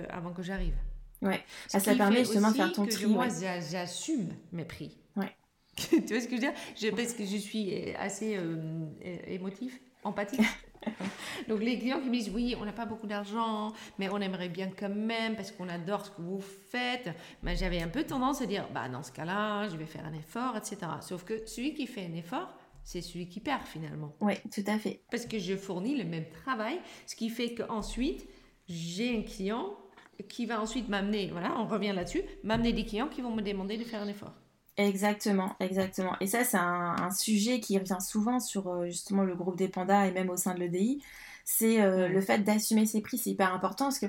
avant que j'arrive. Ouais. Ça, ça permet justement de faire ton tri. Moi, j'assume mes prix. Ouais. tu vois ce que je veux dire? Je, Parce que je suis assez euh, émotif, empathique. Donc les clients qui me disent oui, on n'a pas beaucoup d'argent, mais on aimerait bien quand même parce qu'on adore ce que vous faites. Mais j'avais un peu tendance à dire bah dans ce cas-là, je vais faire un effort, etc. Sauf que celui qui fait un effort, c'est celui qui perd finalement. Oui, tout à fait. Parce que je fournis le même travail, ce qui fait qu'ensuite j'ai un client qui va ensuite m'amener, voilà, on revient là-dessus, m'amener des clients qui vont me demander de faire un effort. Exactement, exactement. Et ça, c'est un, sujet qui revient souvent sur euh, justement le groupe des pandas et même au sein de l'EDI. C'est euh, le fait d'assumer ses prix, c'est hyper important parce que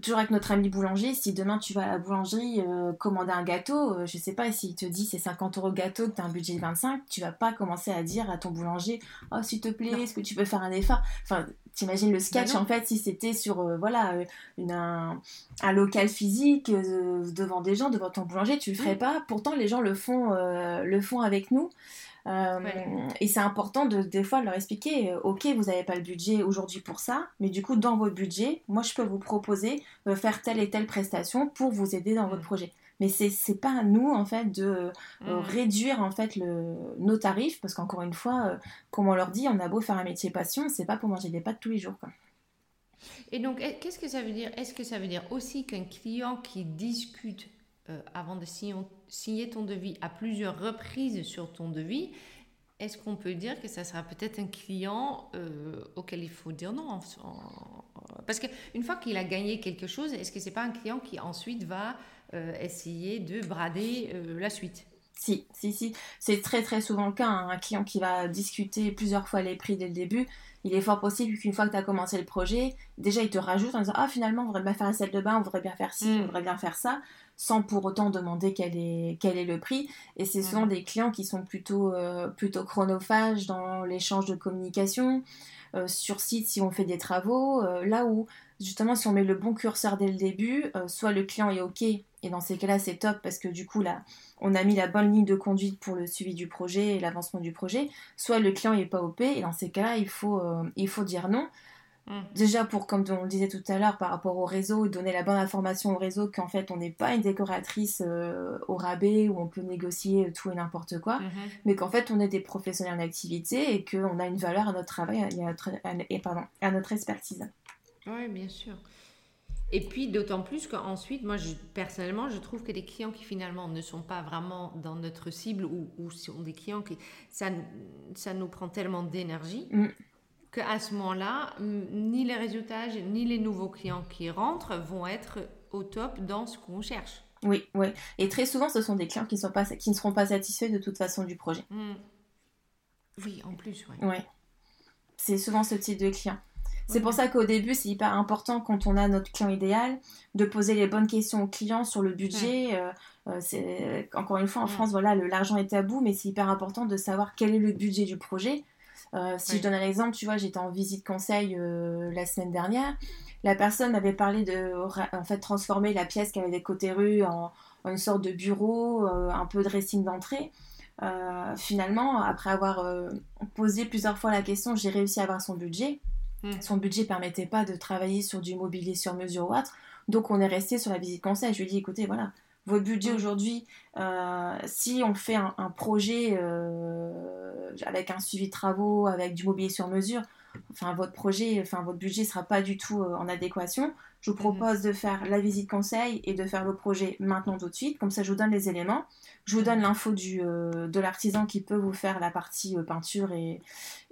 toujours avec notre ami boulanger, si demain tu vas à la boulangerie euh, commander un gâteau, je je sais pas, s'il te dit c'est 50 euros gâteau, que tu as un budget de 25, tu vas pas commencer à dire à ton boulanger Oh, s'il te plaît, est-ce que tu peux faire un effort? Enfin, T'imagines le sketch bah en fait si c'était sur euh, voilà euh, une, un, local physique euh, devant des gens devant ton boulanger tu le ferais pas. Pourtant les gens le font le font avec nous et c'est important de des fois de leur expliquer ok vous n'avez pas le budget aujourd'hui pour ça mais du coup dans votre budget moi je peux vous proposer de faire telle et telle prestation pour vous aider dans votre mm. projet mais c'est pas à nous en fait de euh, mm. réduire en fait le, nos tarifs parce qu'encore une fois euh, comme on leur dit on a beau faire un métier passion c'est pas pour manger des pâtes tous les jours quoi. et donc qu'est-ce que ça veut dire? Est-ce que ça veut dire aussi qu'un client qui discute euh, avant de signer ton devis à plusieurs reprises sur ton devis est-ce qu'on peut dire que ça sera peut-être un client auquel il faut dire non Parce qu'une fois qu'il a gagné quelque chose, est-ce que c'est pas un client qui ensuite va euh, essayer de brader euh, la suite? Si, si, si. C'est très très souvent le cas. Hein. Un client qui va discuter plusieurs fois les prix dès le début, il est fort possible qu'une fois que tu as commencé le projet, déjà il te rajoute en disant Ah, finalement, on voudrait bien faire la salle de bain, on voudrait bien faire ci, on mm. voudrait bien faire ça, sans pour autant demander quel est, quel est le prix. Et c'est souvent mm. des clients qui sont plutôt, euh, plutôt chronophages dans l'échange de communication. sur site si on fait des travaux, là où justement si on met le bon curseur dès le début, soit le client est ok et dans ces cas-là, c'est top parce que du coup, là, on a mis la bonne ligne de conduite pour le suivi du projet et l'avancement du projet. Soit le client n'est pas OP et dans ces cas-là, il faut, euh, il faut dire non. Mm. Déjà pour, comme on le disait tout à l'heure, par rapport au réseau, donner la bonne information au réseau qu'en fait on n'est pas une décoratrice euh, au rabais où on peut négocier tout et n'importe quoi, mm-hmm. mais qu'en fait on est des professionnels en activité et qu'on a une valeur à notre travail et à notre, et pardon, à notre expertise. Oui, bien sûr. Et puis d'autant plus qu'ensuite, moi je, personnellement, je trouve que les clients qui finalement ne sont pas vraiment dans notre cible ou, ou sont des clients qui ça, ça nous prend tellement d'énergie mm. Qu'à ce moment-là, ni les résultats ni les nouveaux clients qui rentrent vont être au top dans ce qu'on cherche. Oui, oui. Et très souvent, ce sont des clients qui, sont pas, qui ne seront pas satisfaits de toute façon du projet. Mm. Oui, en plus, oui. Ouais. C'est souvent ce type de client. C'est pour ça qu'au début, c'est hyper important quand on a notre client idéal de poser les bonnes questions au client sur le budget. Euh, euh, c'est encore une fois en France, voilà, l'argent est tabou, mais c'est hyper important de savoir quel est le budget du projet. Euh, si je donne un exemple, tu vois, j'étais en visite conseil la semaine dernière la personne avait parlé de en fait transformer la pièce qui avait des côtés rues en, une sorte de bureau, un peu de dressing d'entrée. finalement, après avoir posé plusieurs fois la question, j'ai réussi à avoir son budget. Hmm. Son budget permettait pas de travailler sur du mobilier sur mesure ou autre. Donc on est resté sur la visite conseil. Je lui ai dit écoutez, voilà, votre budget aujourd'hui, euh, si on fait un, projet euh, avec un suivi de travaux, avec du mobilier sur mesure, enfin votre projet, enfin votre budget sera pas du tout euh, en adéquation. Je vous mhm. propose de faire la visite conseil et de faire le projet maintenant tout de suite. Comme ça, je vous donne les éléments. Je vous donne l'info de l'artisan qui peut vous faire la partie peinture et,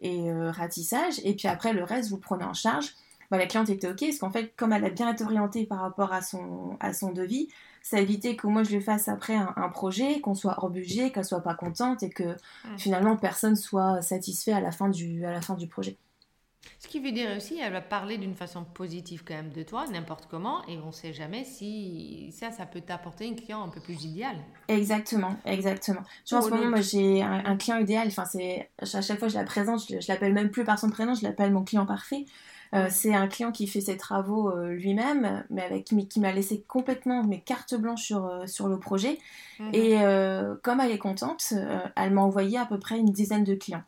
et ratissage. Et puis après, le reste, vous prenez en charge. Bah, la cliente était OK, parce qu'en fait, comme elle a bien été orientée par rapport à son, à son devis, ça évité que moi je lui fasse après un, projet, qu'on soit hors budget, qu'elle soit pas contente et que finalement personne soit satisfait à la fin du, à la fin du projet. Ce qui veut dire aussi, elle va parler d'une façon positive quand même de toi, n'importe comment, et on ne sait jamais si ça, ça peut t'apporter un client un peu plus idéal. Exactement, exactement. Tu vois, en ce moment, moi, j'ai un, client idéal. Enfin, c'est à chaque fois que je la présente, je, je l'appelle même plus par son prénom, je l'appelle mon client parfait. Euh, c'est un client qui fait ses travaux euh, lui-même, mais avec qui m'a laissé complètement mes cartes blanches sur, euh, sur le projet. Mhm. Et comme elle est contente, elle m'a envoyé à peu près une dizaine de clients.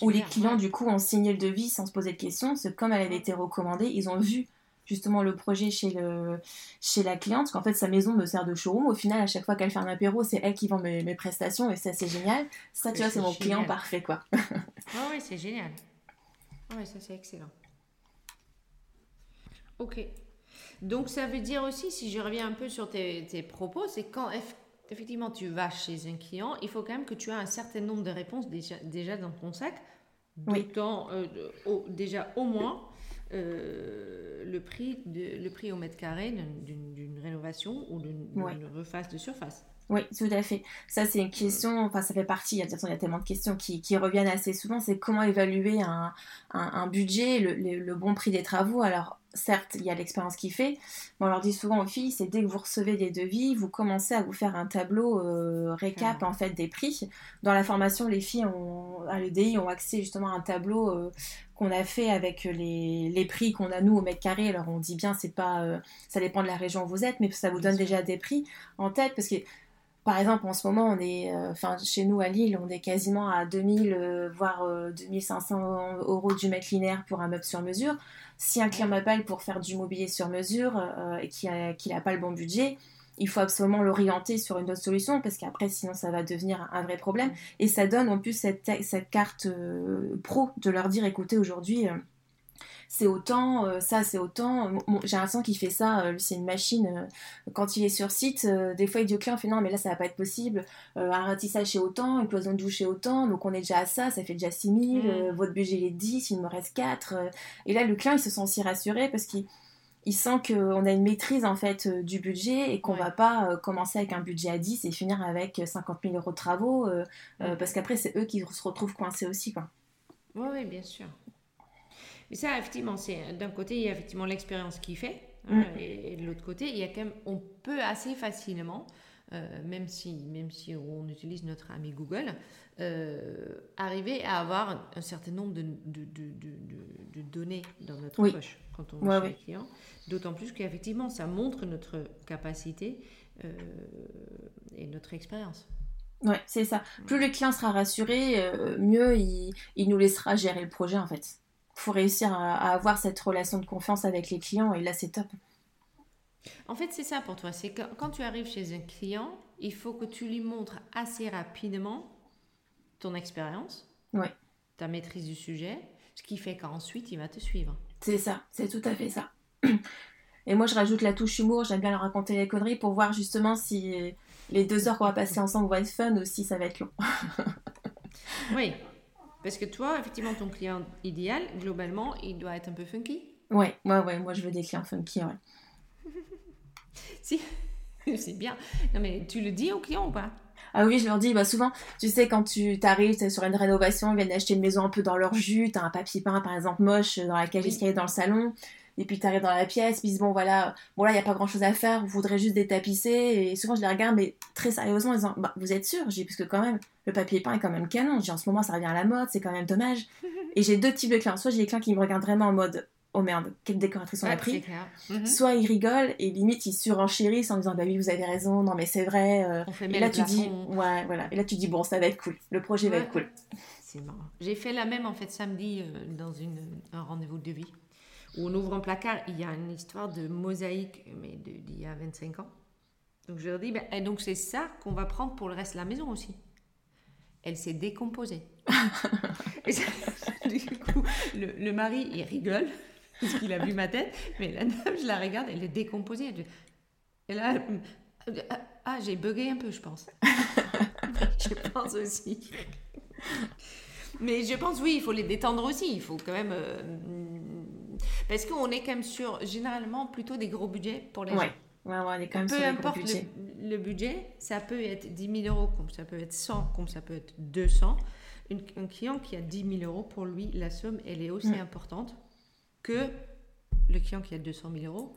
Où les clients, du coup, ont signé le devis sans se poser de questions. Parce que comme elle avait été recommandée, ils ont vu justement le projet chez, le, chez la cliente, parce qu'en fait sa maison me sert de showroom. Au final, à chaque fois qu'elle fait un apéro, c'est elle qui vend mes, prestations et ça c'est génial. Ça, tu vois, c'est mon client parfait quoi. oui, c'est génial. Oui, ça c'est excellent. Ok. Donc ça veut dire aussi, si je reviens un peu sur tes, propos, c'est quand effectivement tu vas chez un client, il faut quand même que tu aies un certain nombre de réponses déjà, déjà dans ton sac, d'autant euh, déjà au moins euh, le, prix de, le prix au mètre carré d'une rénovation ou d'une reface de surface. Oui, tout à fait. Ça, c'est une question, enfin, ça fait partie, il y a, il y a tellement de questions qui, qui reviennent assez souvent, c'est comment évaluer un, un, budget, le, le, bon prix des travaux. Alors, certes, il y a l'expérience qui fait, mais on leur dit souvent aux filles, c'est dès que vous recevez des devis, vous commencez à vous faire un tableau euh, récap en fait des prix. Dans la formation, les filles ont, à l'EDI ont accès justement à un tableau euh, qu'on a fait avec les, les prix qu'on a nous au mètre carré. Alors on dit bien, c'est pas, euh, ça dépend de la région où vous êtes, mais ça vous donne déjà des prix en tête parce que par exemple, en ce moment, on est, euh, enfin, chez nous à Lille, on est quasiment à 2000, euh, voire 2500 euh, euros du mètre linéaire pour un meuble sur mesure. Si un client m'appelle pour faire du mobilier sur mesure et qu'il n'a pas le bon budget, il faut absolument l'orienter sur une autre solution parce qu'après, sinon, ça va devenir un, vrai problème. Et ça donne en plus cette, cette carte pro de leur dire, écoutez, aujourd'hui, c'est autant, euh, ça c'est autant. J'ai l'impression qu'il fait ça, euh, c'est une machine. Euh, quand il est sur site, des fois il dit au client, fait non mais là ça va pas être possible. un ratissage c'est autant, une cloison de douche c'est autant, donc on est déjà à ça, ça fait déjà 6000, mm. votre budget il est 10, il me reste 4. et là le client il se sent aussi rassuré parce qu'il il sent qu'on a une maîtrise en fait du budget et qu'on va pas commencer avec un budget à 10 et finir avec 50 000 euros de travaux mm. parce qu'après c'est eux qui se retrouvent coincés aussi quoi. Oui, oui, bien sûr. Mais ça, effectivement, c'est d'un côté, il y a effectivement l'expérience qui fait, hein, mm. et, de l'autre côté, il y a quand même, on peut assez facilement, euh, même, si, même si on utilise notre ami Google, euh, arriver à avoir un certain nombre de, de, de, de données dans notre poche quand on est chez les clients. D'autant plus qu'effectivement, ça montre notre capacité euh, et notre expérience. Ouais, c'est ça. Plus le client sera rassuré, mieux il, il, nous laissera gérer le projet en fait faut réussir à, avoir cette relation de confiance avec les clients et là c'est top. En fait, c'est ça pour toi. C'est que quand tu arrives chez un client, il faut que tu lui montres assez rapidement ton expérience, ouais. ta maîtrise du sujet, ce qui fait qu'ensuite il va te suivre. C'est ça, c'est tout à fait ça. Et moi, je rajoute la touche humour. J'aime bien leur raconter les conneries pour voir justement si les deux heures qu'on va passer ensemble vont être fun ou si ça va être long. oui, parce que toi, effectivement, ton client idéal, globalement, il doit être un peu funky. Ouais, ouais, ouais. Moi, je veux des clients funky, ouais. si, c'est bien. Non, mais tu le dis aux clients ou pas? Ah oui, je leur dis, bah souvent, tu sais, quand tu t'arrives sur une rénovation, ils viennent acheter une maison un peu dans leur jus, t'as un papier peint par exemple moche dans la cage d'escalier dans le salon, et puis tu arrives dans la pièce, puis bon voilà, bon là il n'y a pas grand chose à faire, vous voudrez juste détapisser, et souvent je les regarde, mais très sérieusement, en disant, bah vous êtes sûr J'ai parce que quand même, le papier peint est quand même canon, j'ai en ce moment ça revient à la mode, c'est quand même dommage. Et j'ai deux types de clients, soit j'ai des clients qui me regardent vraiment en mode, oh merde, quelle décoratrice on a pris. Mhm. Soit ils rigolent et limite ils surenchérissent en disant bah oui vous avez raison, non mais c'est vrai. euh, On fait et là tu dis ouais voilà et là tu dis bon ça va être cool, le projet va être cool. C'est marrant. J'ai fait la même en fait samedi euh, dans une, un rendez-vous de vie où on ouvre un placard, il y a une histoire de mosaïque mais d'il y a 25 ans. Donc je leur dis, ben, et donc c'est ça qu'on va prendre pour le reste de la maison aussi. Elle s'est décomposée. Et ça- du coup, le, le mari, il rigole parce qu'il a vu ma tête, mais la dame, je la regarde, elle est décomposée. Et là, elle- ah, j'ai bugué un peu, je pense. je pense aussi. Mais je pense, oui, il faut les détendre aussi. Il faut quand même. euh, parce qu'on est quand même sur, généralement, plutôt des gros budgets pour les Ouais. gens. Ouais, ouais, on est quand même Peu sur des gros importe budgets. le, le budget, ça peut être 10 000 euros, comme ça peut être 100, comme ça peut être 200. Une- un client qui a 10 000 euros, pour lui, la somme, elle est aussi Mm. importante que le client qui a 200 000 euros,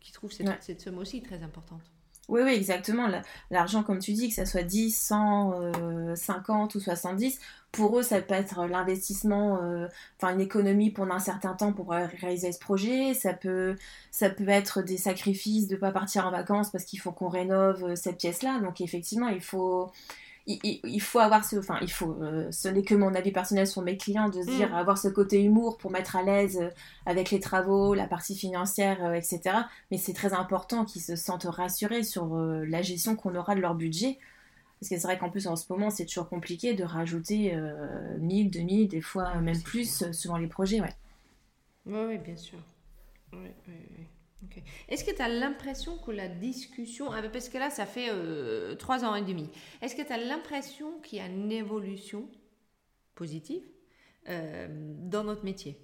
qui trouve cette, cette somme aussi très importante. Oui, oui, exactement. La- L'argent, comme tu dis, que ça soit 10, 100, euh, 50 ou 70, pour eux, ça peut être l'investissement, euh, enfin une économie pendant un certain temps pour euh, réaliser ce projet. Ça peut, ça peut être des sacrifices de ne pas partir en vacances parce qu'il faut qu'on rénove euh, cette pièce-là. Donc, effectivement, il faut, il, il- il faut avoir ce, enfin, il faut, euh, ce n'est que mon avis personnel sur mes clients, de se Mm. dire, avoir ce côté humour pour mettre à l'aise euh, avec les travaux, la partie financière, euh, etc. Mais c'est très important qu'ils se sentent rassurés sur euh, la gestion qu'on aura de leur budget. Parce que c'est vrai qu'en plus, en ce moment, c'est toujours compliqué de rajouter euh, 1000, 2000, des fois Ah, même plus, selon les projets. Ouais. Oui, oui, bien sûr. Oui, oui, oui. Est-ce que tu as l'impression que la discussion, ah parce que là, ça fait euh, trois ans et demi, est-ce que tu as l'impression qu'il y a une évolution positive euh, dans notre métier?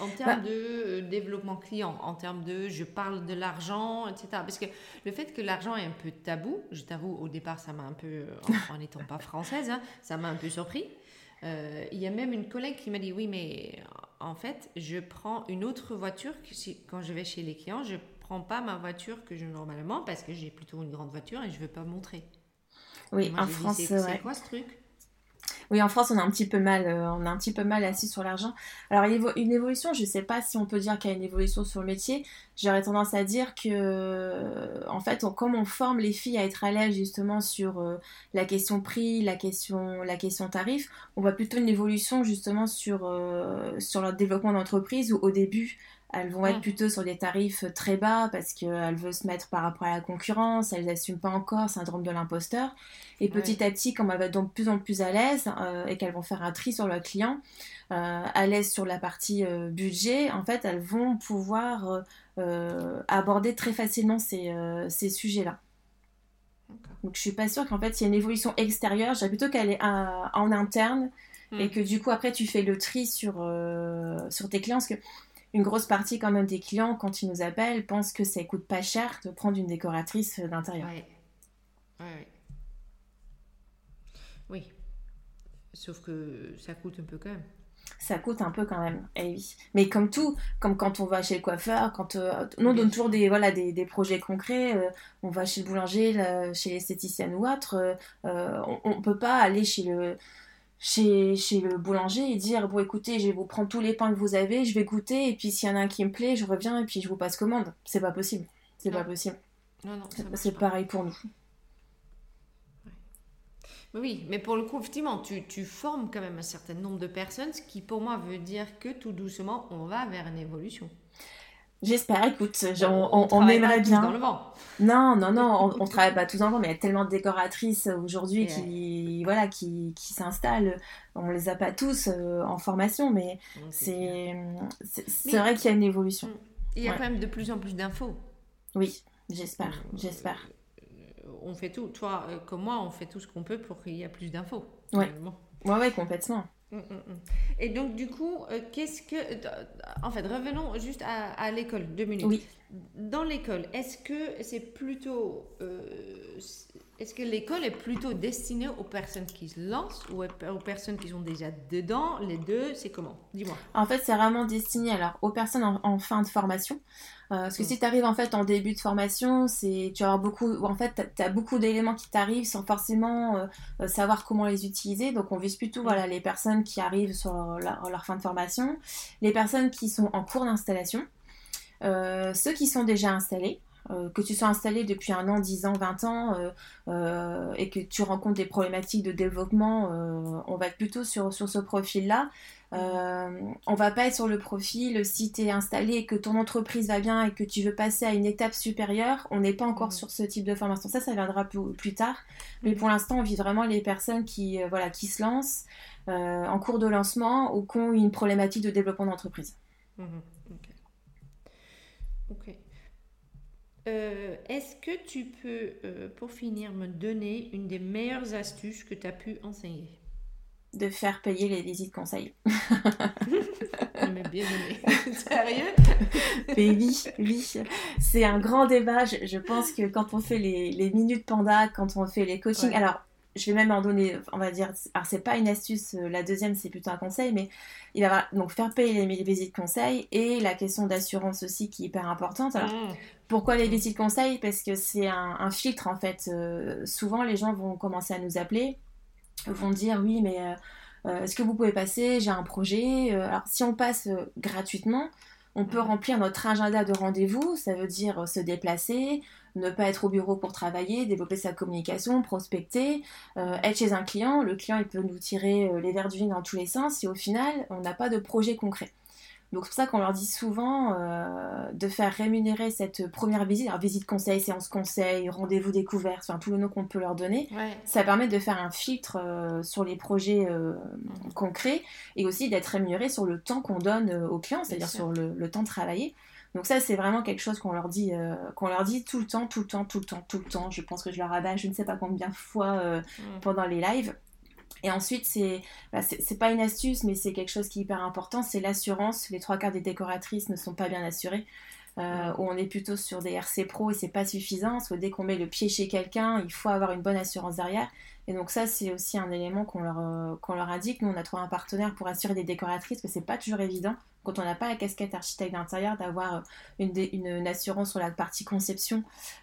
En termes de euh, développement client, en termes de je parle de l'argent, etc. Parce que le fait que l'argent est un peu tabou, je t'avoue, au départ, ça m'a un peu, en n'étant pas française, hein, ça m'a un peu surpris. Euh, il y a même une collègue qui m'a dit oui, mais en fait, je prends une autre voiture que si- quand je vais chez les clients, je prends pas ma voiture que je normalement parce que j'ai plutôt une grande voiture et je veux pas montrer. Oui, moi, en France, c'est c'est ouais. quoi ce truc? Oui, en France, on a un petit peu mal, euh, on a un petit peu mal assis sur l'argent. Alors, une évo- une évolution, je sais pas si on peut dire qu'il y a une évolution sur le métier. J'aurais tendance à dire que, euh, en fait, comme on forme les filles à être à l'aise justement sur euh, la question prix, la question, la question tarif, on voit plutôt une évolution justement sur, euh, sur leur développement d'entreprise où au début, elles vont être Mm. plutôt sur des tarifs très bas parce qu'elles veulent se mettre par rapport à la concurrence, elles n'assument pas encore, syndrome de l'imposteur. Et petit à petit, comme elles vont être de plus en plus à l'aise euh, et qu'elles vont faire un tri sur leurs clients, euh, à l'aise sur la partie euh, budget, en fait, elles vont pouvoir euh, aborder très facilement ces, ces sujets-là. Donc je suis pas sûre qu'en fait il y a une évolution extérieure, dirais plutôt qu'elle est en interne Mm. et que du coup après tu fais le tri sur, sur tes clients parce que une grosse partie quand même des clients quand ils nous appellent pensent que ça coûte pas cher de prendre une décoratrice d'intérieur. Ouais. Oui. Sauf que ça coûte un peu quand même. Ça coûte un peu quand même, eh oui. Mais comme tout, comme quand on va chez le coiffeur, quand euh, nous on donne toujours des, voilà, des, des projets concrets, euh, on va chez le boulanger, là, chez l'esthéticienne ou autre, euh, euh, on, on peut pas aller chez le, chez, chez le boulanger et dire bon écoutez, je vais vous prendre tous les pains que vous avez, je vais goûter et puis s'il y en a un qui me plaît, je reviens et puis je vous passe commande. C'est pas possible. C'est pas possible. Non, non, C'est pareil pour nous. Oui, mais pour le coup, effectivement, tu, tu formes quand même un certain nombre de personnes, ce qui pour moi veut dire que tout doucement, on va vers une évolution. J'espère, écoute, genre, on, on travaille pas aimerait tous bien. dans le vent. Non, non, non, on, on travaille pas tous ensemble, mais il y a tellement de décoratrices aujourd'hui qui, voilà, qui, qui s'installent. On les a pas tous euh, en formation, mais c'est Mais- vrai qu'il y a une évolution. Il y a ouais. quand même de plus en plus d'infos. Oui, j'espère, Euh, j'espère. euh, On fait tout, toi euh, comme moi, on fait tout ce qu'on peut pour qu'il y ait plus d'infos. Ouais. finalement. Ouais, ouais, complètement. Mm, mm, mm. Et donc, du coup, euh, qu'est-ce que. euh, En fait, revenons juste à, à l'école, deux minutes. Oui. Dans l'école, est-ce que c'est plutôt euh, Est-ce que l'école est plutôt destinée aux personnes qui se lancent ou aux personnes qui sont déjà dedans Les deux, c'est comment? Dis-moi. En fait, c'est vraiment destiné alors aux personnes en, fin de formation. Euh, parce que mm. si tu arrives en fait en début de formation, c'est tu as beaucoup en fait tu as beaucoup d'éléments qui t'arrivent sans forcément euh, euh, savoir comment les utiliser. Donc on vise plutôt voilà les personnes qui arrivent sur leur, fin de formation, les personnes qui sont en cours d'installation, ceux qui sont déjà installés. Euh, que tu sois installé depuis un an, 10 ans, 20 ans, euh, euh, et que tu rencontres des problématiques de développement, on va être plutôt sur, sur ce profil-là. on va pas être sur le profil si tu es installé et que ton entreprise va bien et que tu veux passer à une étape supérieure, on n'est pas encore sur ce type de formation. Ça, ça viendra plus, tard. Mais pour l'instant, on vit vraiment les personnes qui, voilà, qui se lancent en cours de lancement ou qui ont une problématique de développement d'entreprise. Mmh ok. Euh, est-ce que tu peux, euh, pour finir, me donner une des meilleures astuces que tu as pu enseigner? De faire payer les visites conseils. Mais bien Sérieux? Mais oui, oui. C'est un grand débat. Je, pense que quand on fait les, minutes panda, quand on fait les coachings, alors je vais même en donner, on va dire, alors c'est pas une astuce, euh, la deuxième c'est plutôt un conseil, mais il va donc faire payer les visites conseils et la question d'assurance aussi qui est hyper importante. Alors, mmh. Pourquoi les visites conseils? Parce que c'est un, filtre en fait. Euh, souvent les gens vont commencer à nous appeler, vont dire oui mais euh, est-ce que vous pouvez passer? J'ai un projet. alors si on passe gratuitement, on peut remplir notre agenda de rendez-vous, ça veut dire se déplacer, ne pas être au bureau pour travailler, développer sa communication, prospecter, euh, être chez un client. Le client, il peut nous tirer euh, les verres du vin dans tous les sens et au final, on n'a pas de projet concret. Donc c'est pour ça qu'on leur dit souvent euh, de faire rémunérer cette première visite, alors visite conseil, séance conseil, rendez-vous découverte, enfin tout le nom qu'on peut leur donner. Ça permet de faire un filtre sur les projets mmh. concrets et aussi d'être rémunéré sur le temps qu'on donne aux clients, c'est-à-dire sur le, le, temps de travailler. Donc ça, c'est vraiment quelque chose qu'on leur dit, euh, qu'on leur dit tout le temps, tout le temps, tout le temps, tout le temps. Je pense que je leur rabats, je ne sais pas combien de fois euh, mm. pendant les lives. Et ensuite, bah, c'est c'est pas une astuce, mais c'est quelque chose qui est hyper important, c'est l'assurance. Les trois quarts des décoratrices ne sont pas bien assurées. Euh, où on est plutôt sur des RC Pro et c'est pas suffisant, que dès qu'on met le pied chez quelqu'un, il faut avoir une bonne assurance derrière. Et donc ça, c'est aussi un élément qu'on leur, euh, qu'on leur indique. Nous, on a trouvé un partenaire pour assurer des décoratrices, que c'est pas toujours évident quand on n'a pas la casquette architecte d'intérieur d'avoir euh, une, une, assurance sur la partie conception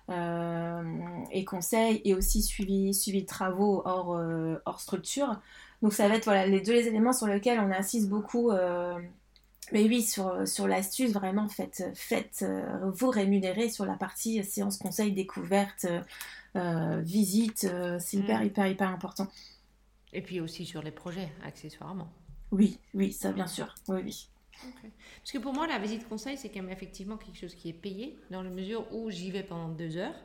et conseil et aussi suivi, suivi de travaux hors, hors structure. Donc ça va être voilà, les deux éléments sur lesquels on insiste beaucoup mais oui, sur, sur l'astuce, vraiment, faites, faites euh, vous rémunérer sur la partie séance conseil, découverte, euh, visite. Euh, c'est hyper, mm. hyper, hyper important. Et puis aussi sur les projets, accessoirement. Oui, oui, ça bien sûr. Oui, oui. Parce que pour moi, la visite conseil, c'est quand même effectivement quelque chose qui est payé, dans la mesure où j'y vais pendant deux heures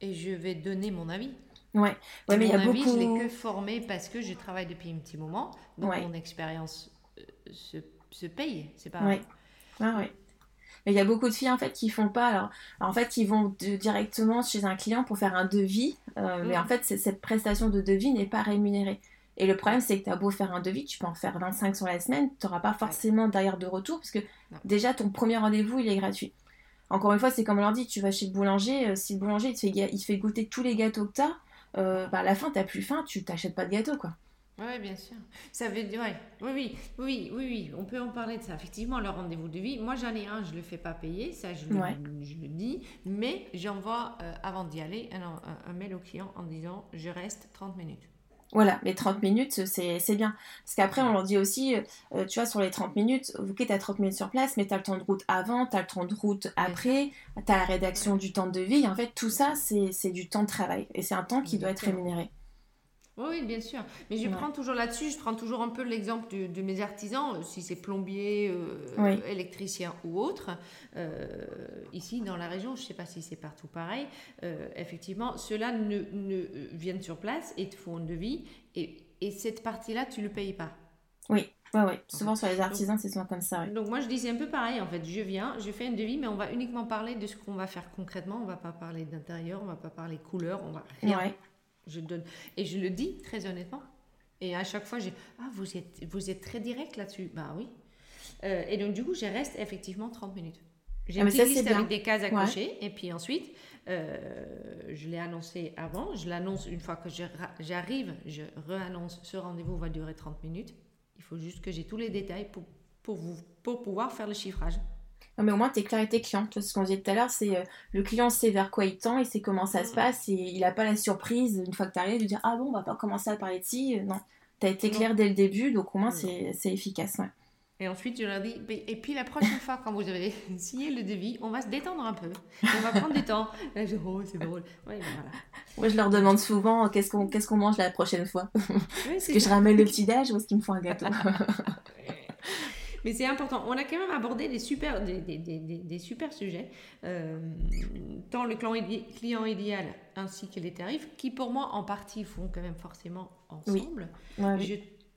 et je vais donner mon avis. Ouais, ouais mais il y a avis, beaucoup... je l'ai que formé parce que je travaille depuis un petit moment, donc mon expérience se, se paye. C'est pas. Ouais. Ah ouais. Mais il y a beaucoup de filles en fait qui font pas. Alors, en fait, ils vont directement chez un client pour faire un devis, euh, mais en mm. fait, cette prestation de devis n'est pas rémunérée. Et le problème, c'est que tu as beau faire un devis, tu peux en faire 25 sur la semaine, tu n'auras pas forcément derrière de retour, parce que déjà, ton premier rendez-vous, il est gratuit. Encore une fois, c'est comme on leur dit, tu vas chez le boulanger, euh, si le boulanger, il te, fait, il fait goûter tous les gâteaux que tu as, euh, bah, à la fin, tu plus faim, tu t'achètes pas de gâteau, quoi. Oui, bien sûr. Ça veut dire, ouais. oui, oui, oui, oui, oui, on peut en parler de ça. Effectivement, le rendez-vous de vie, moi j'en ai un, je ne le fais pas payer, ça je, le, je le dis, mais j'envoie euh, avant d'y aller un, un, mail au client en disant je reste 30 minutes. Voilà, mais 30 minutes, c'est bien. Parce qu'après, on leur dit aussi, euh, tu vois, sur les 30 minutes, ok, tu as 30 minutes sur place, mais tu as le temps de route avant, tu as le temps de route après, tu as la rédaction du temps de vie. En fait, tout ça, c'est du temps de travail. Et c'est un temps qui doit être rémunéré. Oui, bien sûr. Mais je prends toujours là-dessus, je prends toujours un peu l'exemple de, mes artisans, euh, si c'est plombier, euh, électricien ou autre. Euh, ici, dans la région, je ne sais pas si c'est partout pareil. effectivement, ceux-là ne, ne, viennent sur place et te font un devis. Et, et cette partie-là, tu ne le payes pas. Oui. Oui, oui. Souvent sur les artisans, c'est souvent comme ça. Donc moi, je dis c'est un peu pareil. En fait, je viens, je fais un devis, mais on va uniquement parler de ce qu'on va faire concrètement. On va pas parler d'intérieur, on va pas parler couleur, on va rien. Je donne. Et je le dis très honnêtement. Et à chaque fois, j'ai Ah, vous êtes, vous êtes très direct là-dessus. Bah oui. Euh, et donc, du coup, je reste effectivement 30 minutes. J'ai une petite liste avec des cases à cocher. Et puis ensuite, je l'ai annoncé avant. Je l'annonce une fois que j'arrive. Je réannonce ce rendez-vous va durer 30 minutes. Il faut juste que j'ai tous les détails pour, pour, vous, pour pouvoir faire le chiffrage. Non, mais au moins, tu es clair avec client. Tu vois, ce qu'on disait tout à l'heure, c'est euh, le client sait vers quoi il tend, il sait comment ça se mm. passe, et il n'a pas la surprise, une fois que tu arrives, de dire Ah bon, on va pas commencer à parler de ci. Non, tu as été clair dès le début, donc au moins, c'est efficace. Ouais. Et ensuite, je leur dis, et puis la prochaine fois, quand vous avez signé le devis, on va se détendre un peu. On va prendre du temps. Là, je oh, c'est drôle. Ouais, ben voilà. Moi, je leur demande souvent, qu'est-ce qu'on qu'est-ce qu'on mange la prochaine fois? Est-ce que je ramène le petit-déj ou est-ce qu'ils me font un gâteau? Mais c'est important. On a quand même abordé des super, des, des, des, des super sujets, euh, tant le client idéal ainsi que les tarifs, qui pour moi en partie font quand même forcément ensemble. Je,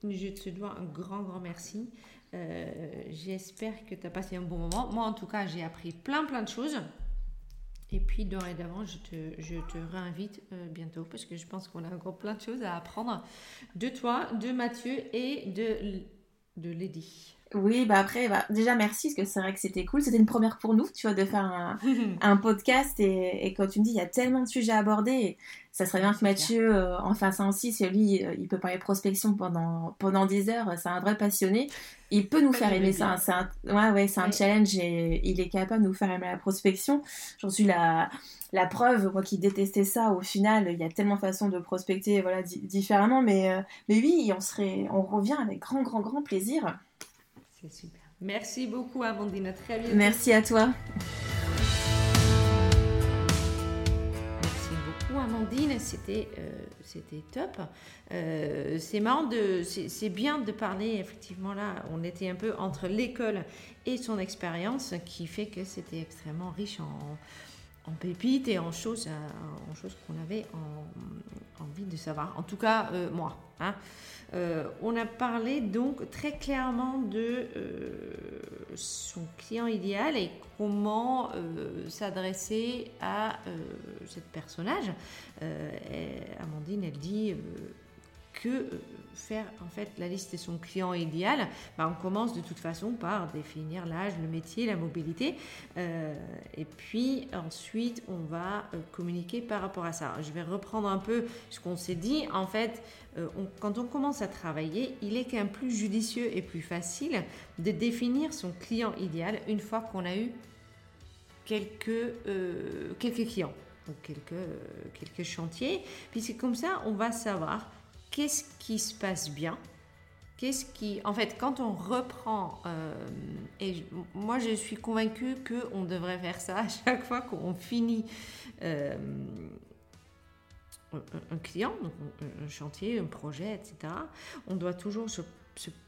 je, te dois un grand, grand merci. Euh, j'espère que tu as passé un bon moment. Moi, en tout cas, j'ai appris plein, plein de choses. Et puis, dorénavant, je te, je te réinvite euh, bientôt parce que je pense qu'on a encore plein de choses à apprendre de toi, de Mathieu et de, de Lady. Oui, bah après, bah, déjà merci, parce que c'est vrai que c'était cool. C'était une première pour nous, tu vois, de faire un, un podcast. Et, et, quand tu me dis, il y a tellement de sujets à aborder, ça serait bien que Mathieu euh, en fasse un aussi, lui, euh, il peut parler prospection pendant, pendant 10 heures. C'est un vrai passionné. Il peut nous faire aimer ça. C'est un, ouais, ouais, c'est un challenge et il est capable de nous faire aimer la prospection. J'en suis la, la preuve, moi qui détestais ça, au final, il y a tellement de façons de prospecter voilà, différemment. Mais, euh, mais oui, on, serait, on revient avec grand, grand, grand plaisir. C'est super. Merci beaucoup, Amandine. très bien. Merci à toi. Merci beaucoup, Amandine. C'était euh, c'était top. Euh, c'est marrant de, c'est bien de parler effectivement là. On était un peu entre l'école et son expérience, qui fait que c'était extrêmement riche en, en pépites et en choses, en choses qu'on avait envie de savoir. En tout cas, euh, moi. Hein. Euh, on a parlé donc très clairement de euh, son client idéal et comment euh, s'adresser à ce personnage. Amandine, elle dit que faire en fait la liste de son client idéal, bah, on commence de toute façon par définir l'âge, le métier, la mobilité, euh, et puis ensuite on va euh, communiquer par rapport à ça. Je vais reprendre un peu ce qu'on s'est dit. En fait, euh, quand on commence à travailler, il est quand même plus judicieux et plus facile de définir son client idéal une fois qu'on a eu quelques, quelques clients, donc quelques, quelques chantiers. Puis c'est comme ça, on va savoir qu'est-ce qui se passe bien? Qu'est-ce qui, en fait, quand on reprend, euh, et moi je suis convaincue qu'on devrait faire ça à chaque fois qu'on finit euh, un, client, un chantier, un projet, etc. On doit toujours se,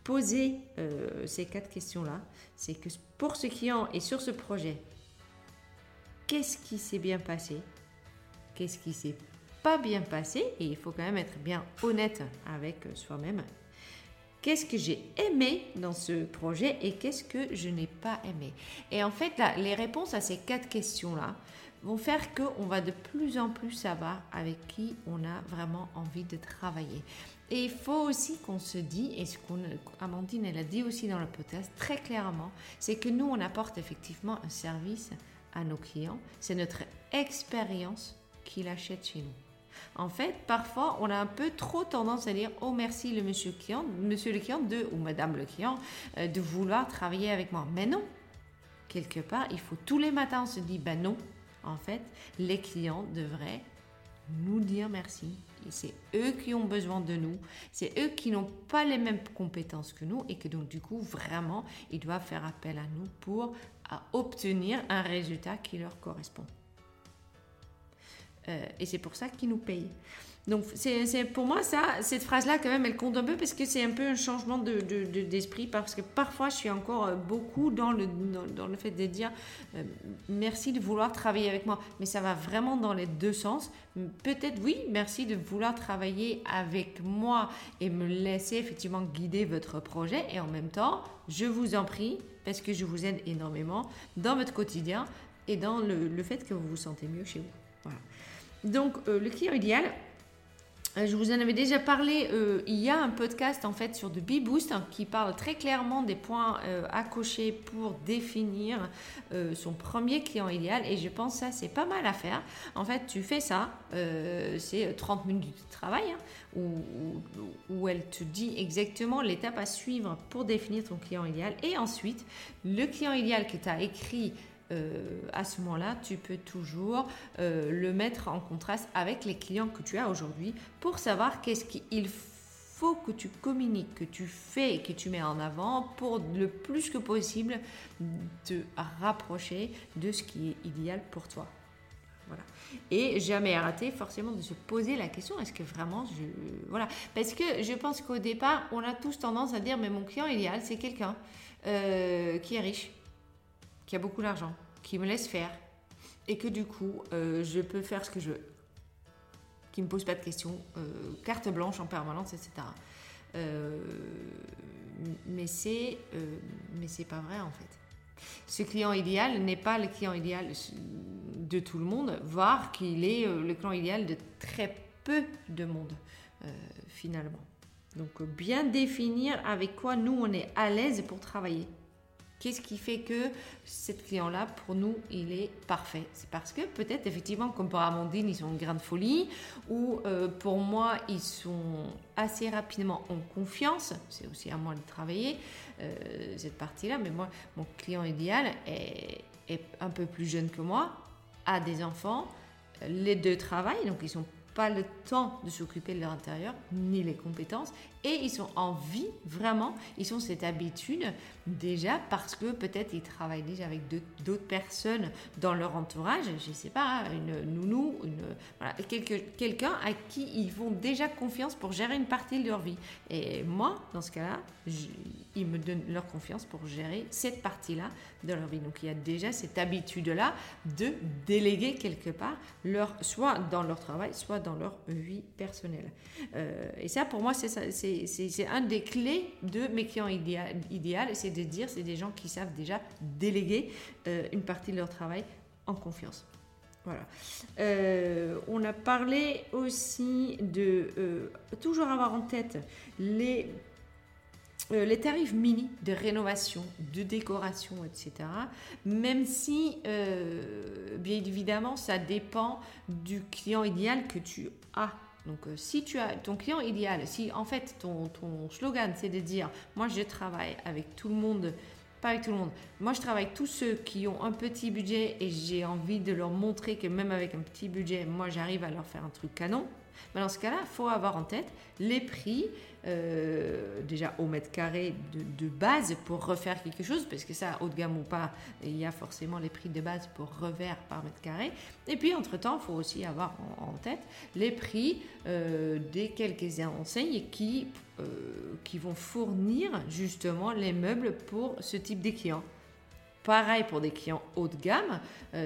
poser euh, ces quatre questions-là. C'est que pour ce client et sur ce projet, qu'est-ce qui s'est bien passé? Qu'est-ce qui s'est pas bien passé, et il faut quand même être bien honnête avec soi-même, qu'est-ce que j'ai aimé dans ce projet et qu'est-ce que je n'ai pas aimé? Et en fait, là, les réponses à ces quatre questions-là vont faire qu'on va de plus en plus savoir avec qui on a vraiment envie de travailler. Et il faut aussi qu'on se dise, et ce qu'Amandine elle a dit aussi dans le podcast très clairement, c'est que nous on apporte effectivement un service à nos clients. C'est notre expérience qui l'achète chez nous. En fait, parfois, on a un peu trop tendance à dire Oh, merci le monsieur client, monsieur le client de, ou madame le client, euh, de vouloir travailler avec moi. Mais non, quelque part, il faut tous les matins, se dit Ben non, en fait, les clients devraient nous dire merci. C'est eux qui ont besoin de nous, c'est eux qui n'ont pas les mêmes compétences que nous et que donc du coup vraiment ils doivent faire appel à nous pour obtenir un résultat qui leur correspond. Euh, et c'est pour ça qu'ils nous payent. Donc, c'est pour moi, ça, cette phrase-là, quand même, elle compte un peu parce que c'est un peu un changement d'esprit. De, parce que parfois, je suis encore euh, beaucoup dans le, dans, le fait de dire euh, merci de vouloir travailler avec moi. Mais ça va vraiment dans les deux sens. Peut-être, oui, merci de vouloir travailler avec moi et me laisser effectivement guider votre projet. Et en même temps, je vous en prie, parce que je vous aide énormément dans votre quotidien et dans le, le fait que vous vous sentez mieux chez vous. Voilà. Donc, euh, le client idéal, euh, je vous en avais déjà parlé, euh, il y a un podcast en fait sur The Bee Boost hein, qui parle très clairement des points à cocher pour définir son premier client idéal et je pense que ça c'est pas mal à faire. En fait tu fais ça, c'est 30 minutes de travail hein, où, où, elle te dit exactement l'étape à suivre pour définir ton client idéal et ensuite le client idéal que tu as écrit euh, à ce moment-là, tu peux toujours euh, le mettre en contraste avec les clients que tu as aujourd'hui pour savoir qu'est-ce qu'il faut que tu communiques, que tu fais que tu mets en avant pour le plus que possible te rapprocher de ce qui est idéal pour toi. Voilà. Et jamais arrêter forcément de se poser la question est-ce que vraiment. Voilà. Parce que je pense qu'au départ, on a tous tendance à dire mais mon client idéal, c'est quelqu'un euh, qui est riche, qui a beaucoup d'argent, qui me laisse faire, et que du coup, euh, je peux faire ce que je veux, qui me pose pas de questions, euh, carte blanche en permanence, etc. Euh, mais c'est mais pas vrai en fait. Ce client idéal n'est pas le client idéal de tout le monde, voire qu'il est le client idéal de très peu de monde finalement. Donc bien définir avec quoi nous on est à l'aise pour travailler. Qu'est-ce qui fait que cet client-là, pour nous, il est parfait? C'est parce que peut-être, effectivement, comme pour Amandine, ils sont une grande folie, ou euh, pour moi, ils sont assez rapidement en confiance. C'est aussi à moi de travailler euh, cette partie-là. Mais moi, mon client idéal est, un peu plus jeune que moi, a des enfants, les deux travaillent, donc ils sont pas le temps de s'occuper de leur intérieur, ni les compétences, et ils sont en vie, vraiment, ils ont cette habitude déjà parce que peut-être ils travaillent déjà avec d'autres personnes dans leur entourage, je ne sais pas, une nounou, quelqu'un à qui ils font déjà confiance pour gérer une partie de leur vie. Et moi, dans ce cas-là, ils me donnent leur confiance pour gérer cette partie-là de leur vie. Donc il y a déjà cette habitude-là de déléguer quelque part, leur, soit dans leur travail, soit dans leur vie personnelle. Euh, et ça, pour moi, c'est un des clés de mes clients idéal, c'est dire, c'est des gens qui savent déjà déléguer euh, une partie de leur travail en confiance. Voilà. Euh, on a parlé aussi de toujours avoir en tête les les tarifs mini de rénovation, de décoration, etc. Même si, bien évidemment, ça dépend du client idéal que tu as donc, euh, si tu as ton client idéal, si en fait ton, ton slogan c'est de dire moi je travaille avec tout le monde, pas avec tout le monde, moi je travaille avec tous ceux qui ont un petit budget et j'ai envie de leur montrer que même avec un petit budget, moi j'arrive à leur faire un truc canon. Mais dans ce cas-là, il faut avoir en tête les prix, euh, déjà au mètre carré de, base pour refaire quelque chose, parce que ça, haut de gamme ou pas, il y a forcément les prix de base pour refaire par mètre carré. Et puis, entre-temps, il faut aussi avoir en, tête les prix euh, des quelques enseignes qui, euh, qui vont fournir justement les meubles pour ce type de clients. Pareil pour des clients haut de gamme.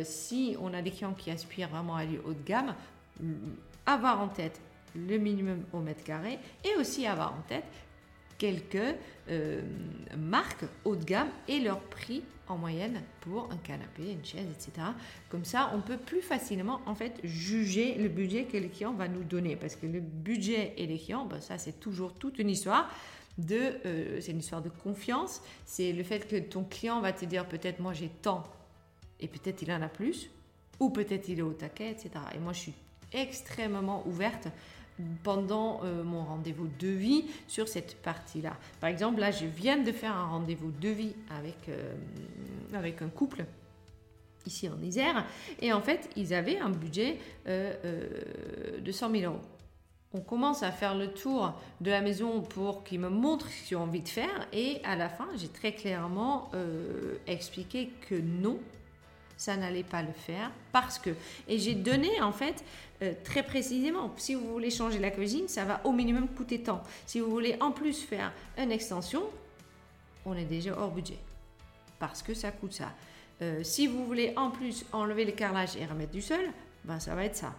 si on a des clients qui aspirent vraiment à aller haut de gamme, avoir en tête le minimum au mètre carré et aussi avoir en tête quelques euh, marques haut de gamme et leur prix en moyenne pour un canapé, une chaise, etc. Comme ça, on peut plus facilement en fait juger le budget que le client va nous donner parce que le budget et les clients, ben, ça c'est toujours toute une histoire euh, c'est une histoire de confiance. C'est le fait que ton client va te dire peut-être moi j'ai tant et peut-être il en a plus ou peut-être il est au taquet, etc. Et moi je suis extrêmement ouverte pendant euh, mon rendez-vous de vie sur cette partie-là. Par exemple, là, je viens de faire un rendez-vous de vie avec, euh, avec un couple ici en Isère, et en fait, ils avaient un budget euh, de 100 000 euros. On commence à faire le tour de la maison pour qu'ils me montrent ce qu'ils ont envie de faire, et à la fin, j'ai très clairement expliqué que non, ça n'allait pas le faire parce que et j'ai donné en fait euh, très précisément si vous voulez changer la cuisine ça va au minimum coûter tant. Si vous voulez en plus faire une extension on est déjà hors budget parce que ça coûte ça. Euh, si vous voulez en plus enlever le carrelage et remettre du sol ben ça va être ça.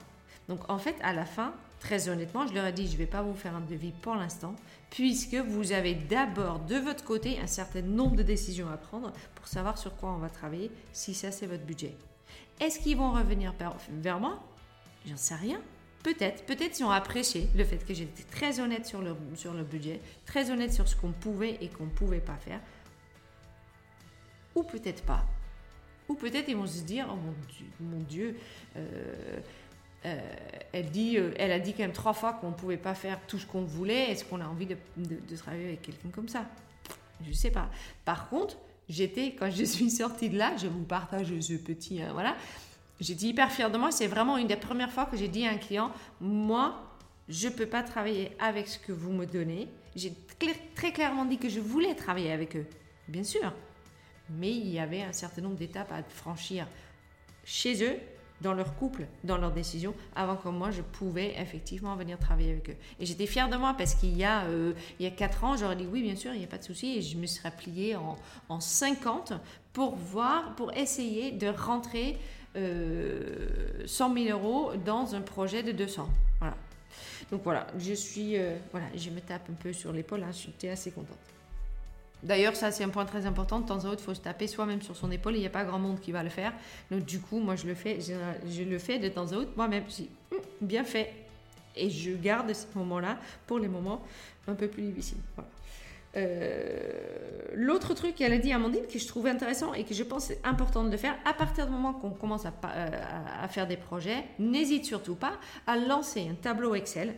Donc en fait à la fin très honnêtement je leur ai dit je ne vais pas vous faire un devis pour l'instant puisque vous avez d'abord de votre côté un certain nombre de décisions à prendre pour savoir sur quoi on va travailler, si ça c'est votre budget. Est-ce qu'ils vont revenir vers moi? J'en sais rien. Peut-être, peut-être ils ont apprécié le fait que j'étais très honnête sur le, sur le budget, très honnête sur ce qu'on pouvait et qu'on ne pouvait pas faire. Ou peut-être pas. Ou peut-être ils vont se dire, oh mon Dieu, mon Dieu euh, euh, elle, dit, euh, a dit quand même trois fois qu'on ne pouvait pas faire tout ce qu'on voulait. Est-ce qu'on a envie de, de, travailler avec quelqu'un comme ça? Je ne sais pas. Par contre, j'étais, quand je suis sortie de là, je vous partage ce petit, hein, voilà, j'étais hyper fière de moi. C'est vraiment une des premières fois que j'ai dit à un client, moi, je ne peux pas travailler avec ce que vous me donnez. J'ai très clairement dit que je voulais travailler avec eux, bien sûr. Mais il y avait un certain nombre d'étapes à franchir chez eux dans leur couple, dans leurs décisions, avant que moi je pouvais effectivement venir travailler avec eux. Et j'étais fière de moi parce qu'il y a euh, il y a 4 ans, j'aurais dit oui, bien sûr, il n'y a pas de souci, et je me serais pliée en, en 50 pour voir, pour essayer de rentrer euh, 100 000 euros dans un projet de 200. Voilà. Donc voilà, je suis, euh, voilà, je me tape un peu sur l'épaule, hein, j'étais assez contente. D'ailleurs, ça c'est un point très important. De temps en temps, il faut se taper soi-même sur son épaule. Il n'y a pas grand monde qui va le faire. Donc du coup, moi je le fais. Je, le fais de temps en temps moi-même. Je dis hum, bien fait. Et je garde ces moments-là pour les moments un peu plus difficiles. Euh, l'autre truc qu'elle a dit à Amandine que je trouvais intéressant et que je pense c'est important de faire, à partir du moment qu'on commence à, euh, à, faire des projets, n'hésite surtout pas à lancer un tableau Excel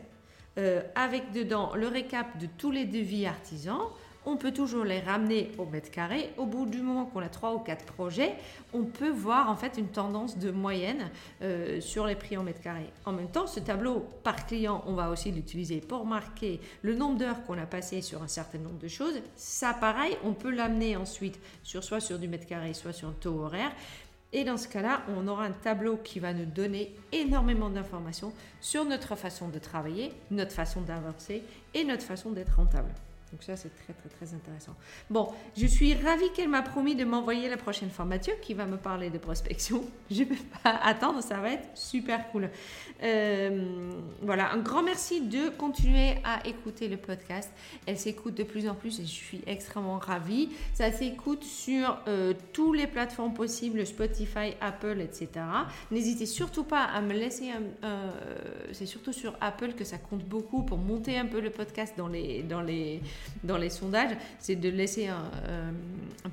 euh, avec dedans le récap de tous les devis artisans, on peut toujours les ramener au mètre carré. Au bout du moment qu'on a trois ou quatre projets, on peut voir en fait une tendance de moyenne euh, sur les prix en mètre carré. En même temps, ce tableau par client, on va aussi l'utiliser pour marquer le nombre d'heures qu'on a passé sur un certain nombre de choses. Ça, pareil, on peut l'amener ensuite sur soit sur du mètre carré, soit sur un taux horaire. Et dans ce cas-là, on aura un tableau qui va nous donner énormément d'informations sur notre façon de travailler, notre façon d'avancer et notre façon d'être rentable. Donc ça, c'est très, très, très intéressant. Bon, je suis ravie qu'elle m'a promis de m'envoyer la prochaine fois Mathieu, qui va me parler de prospection. Je ne peux pas attendre, ça va être super cool. Euh, voilà, un grand merci de continuer à écouter le podcast. Elle s'écoute de plus en plus et je suis extrêmement ravie. Ça s'écoute sur euh, toutes les plateformes possibles, Spotify, Apple, etc. N'hésitez surtout pas à me laisser un... c'est surtout sur Apple que ça compte beaucoup pour monter un peu le podcast dans les... Dans les dans les sondages, c'est de laisser un, euh,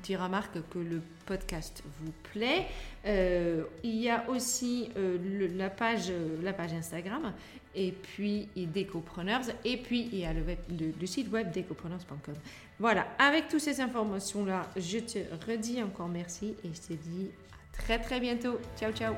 petit remarque que le podcast vous plaît. Euh, il y a aussi euh, la, page, la page Instagram et puis Decopreneurs et puis il y a le, le, site web decopreneurs.com. Voilà, avec toutes ces informations-là, je te redis encore merci et je te dis à très très bientôt. Ciao ciao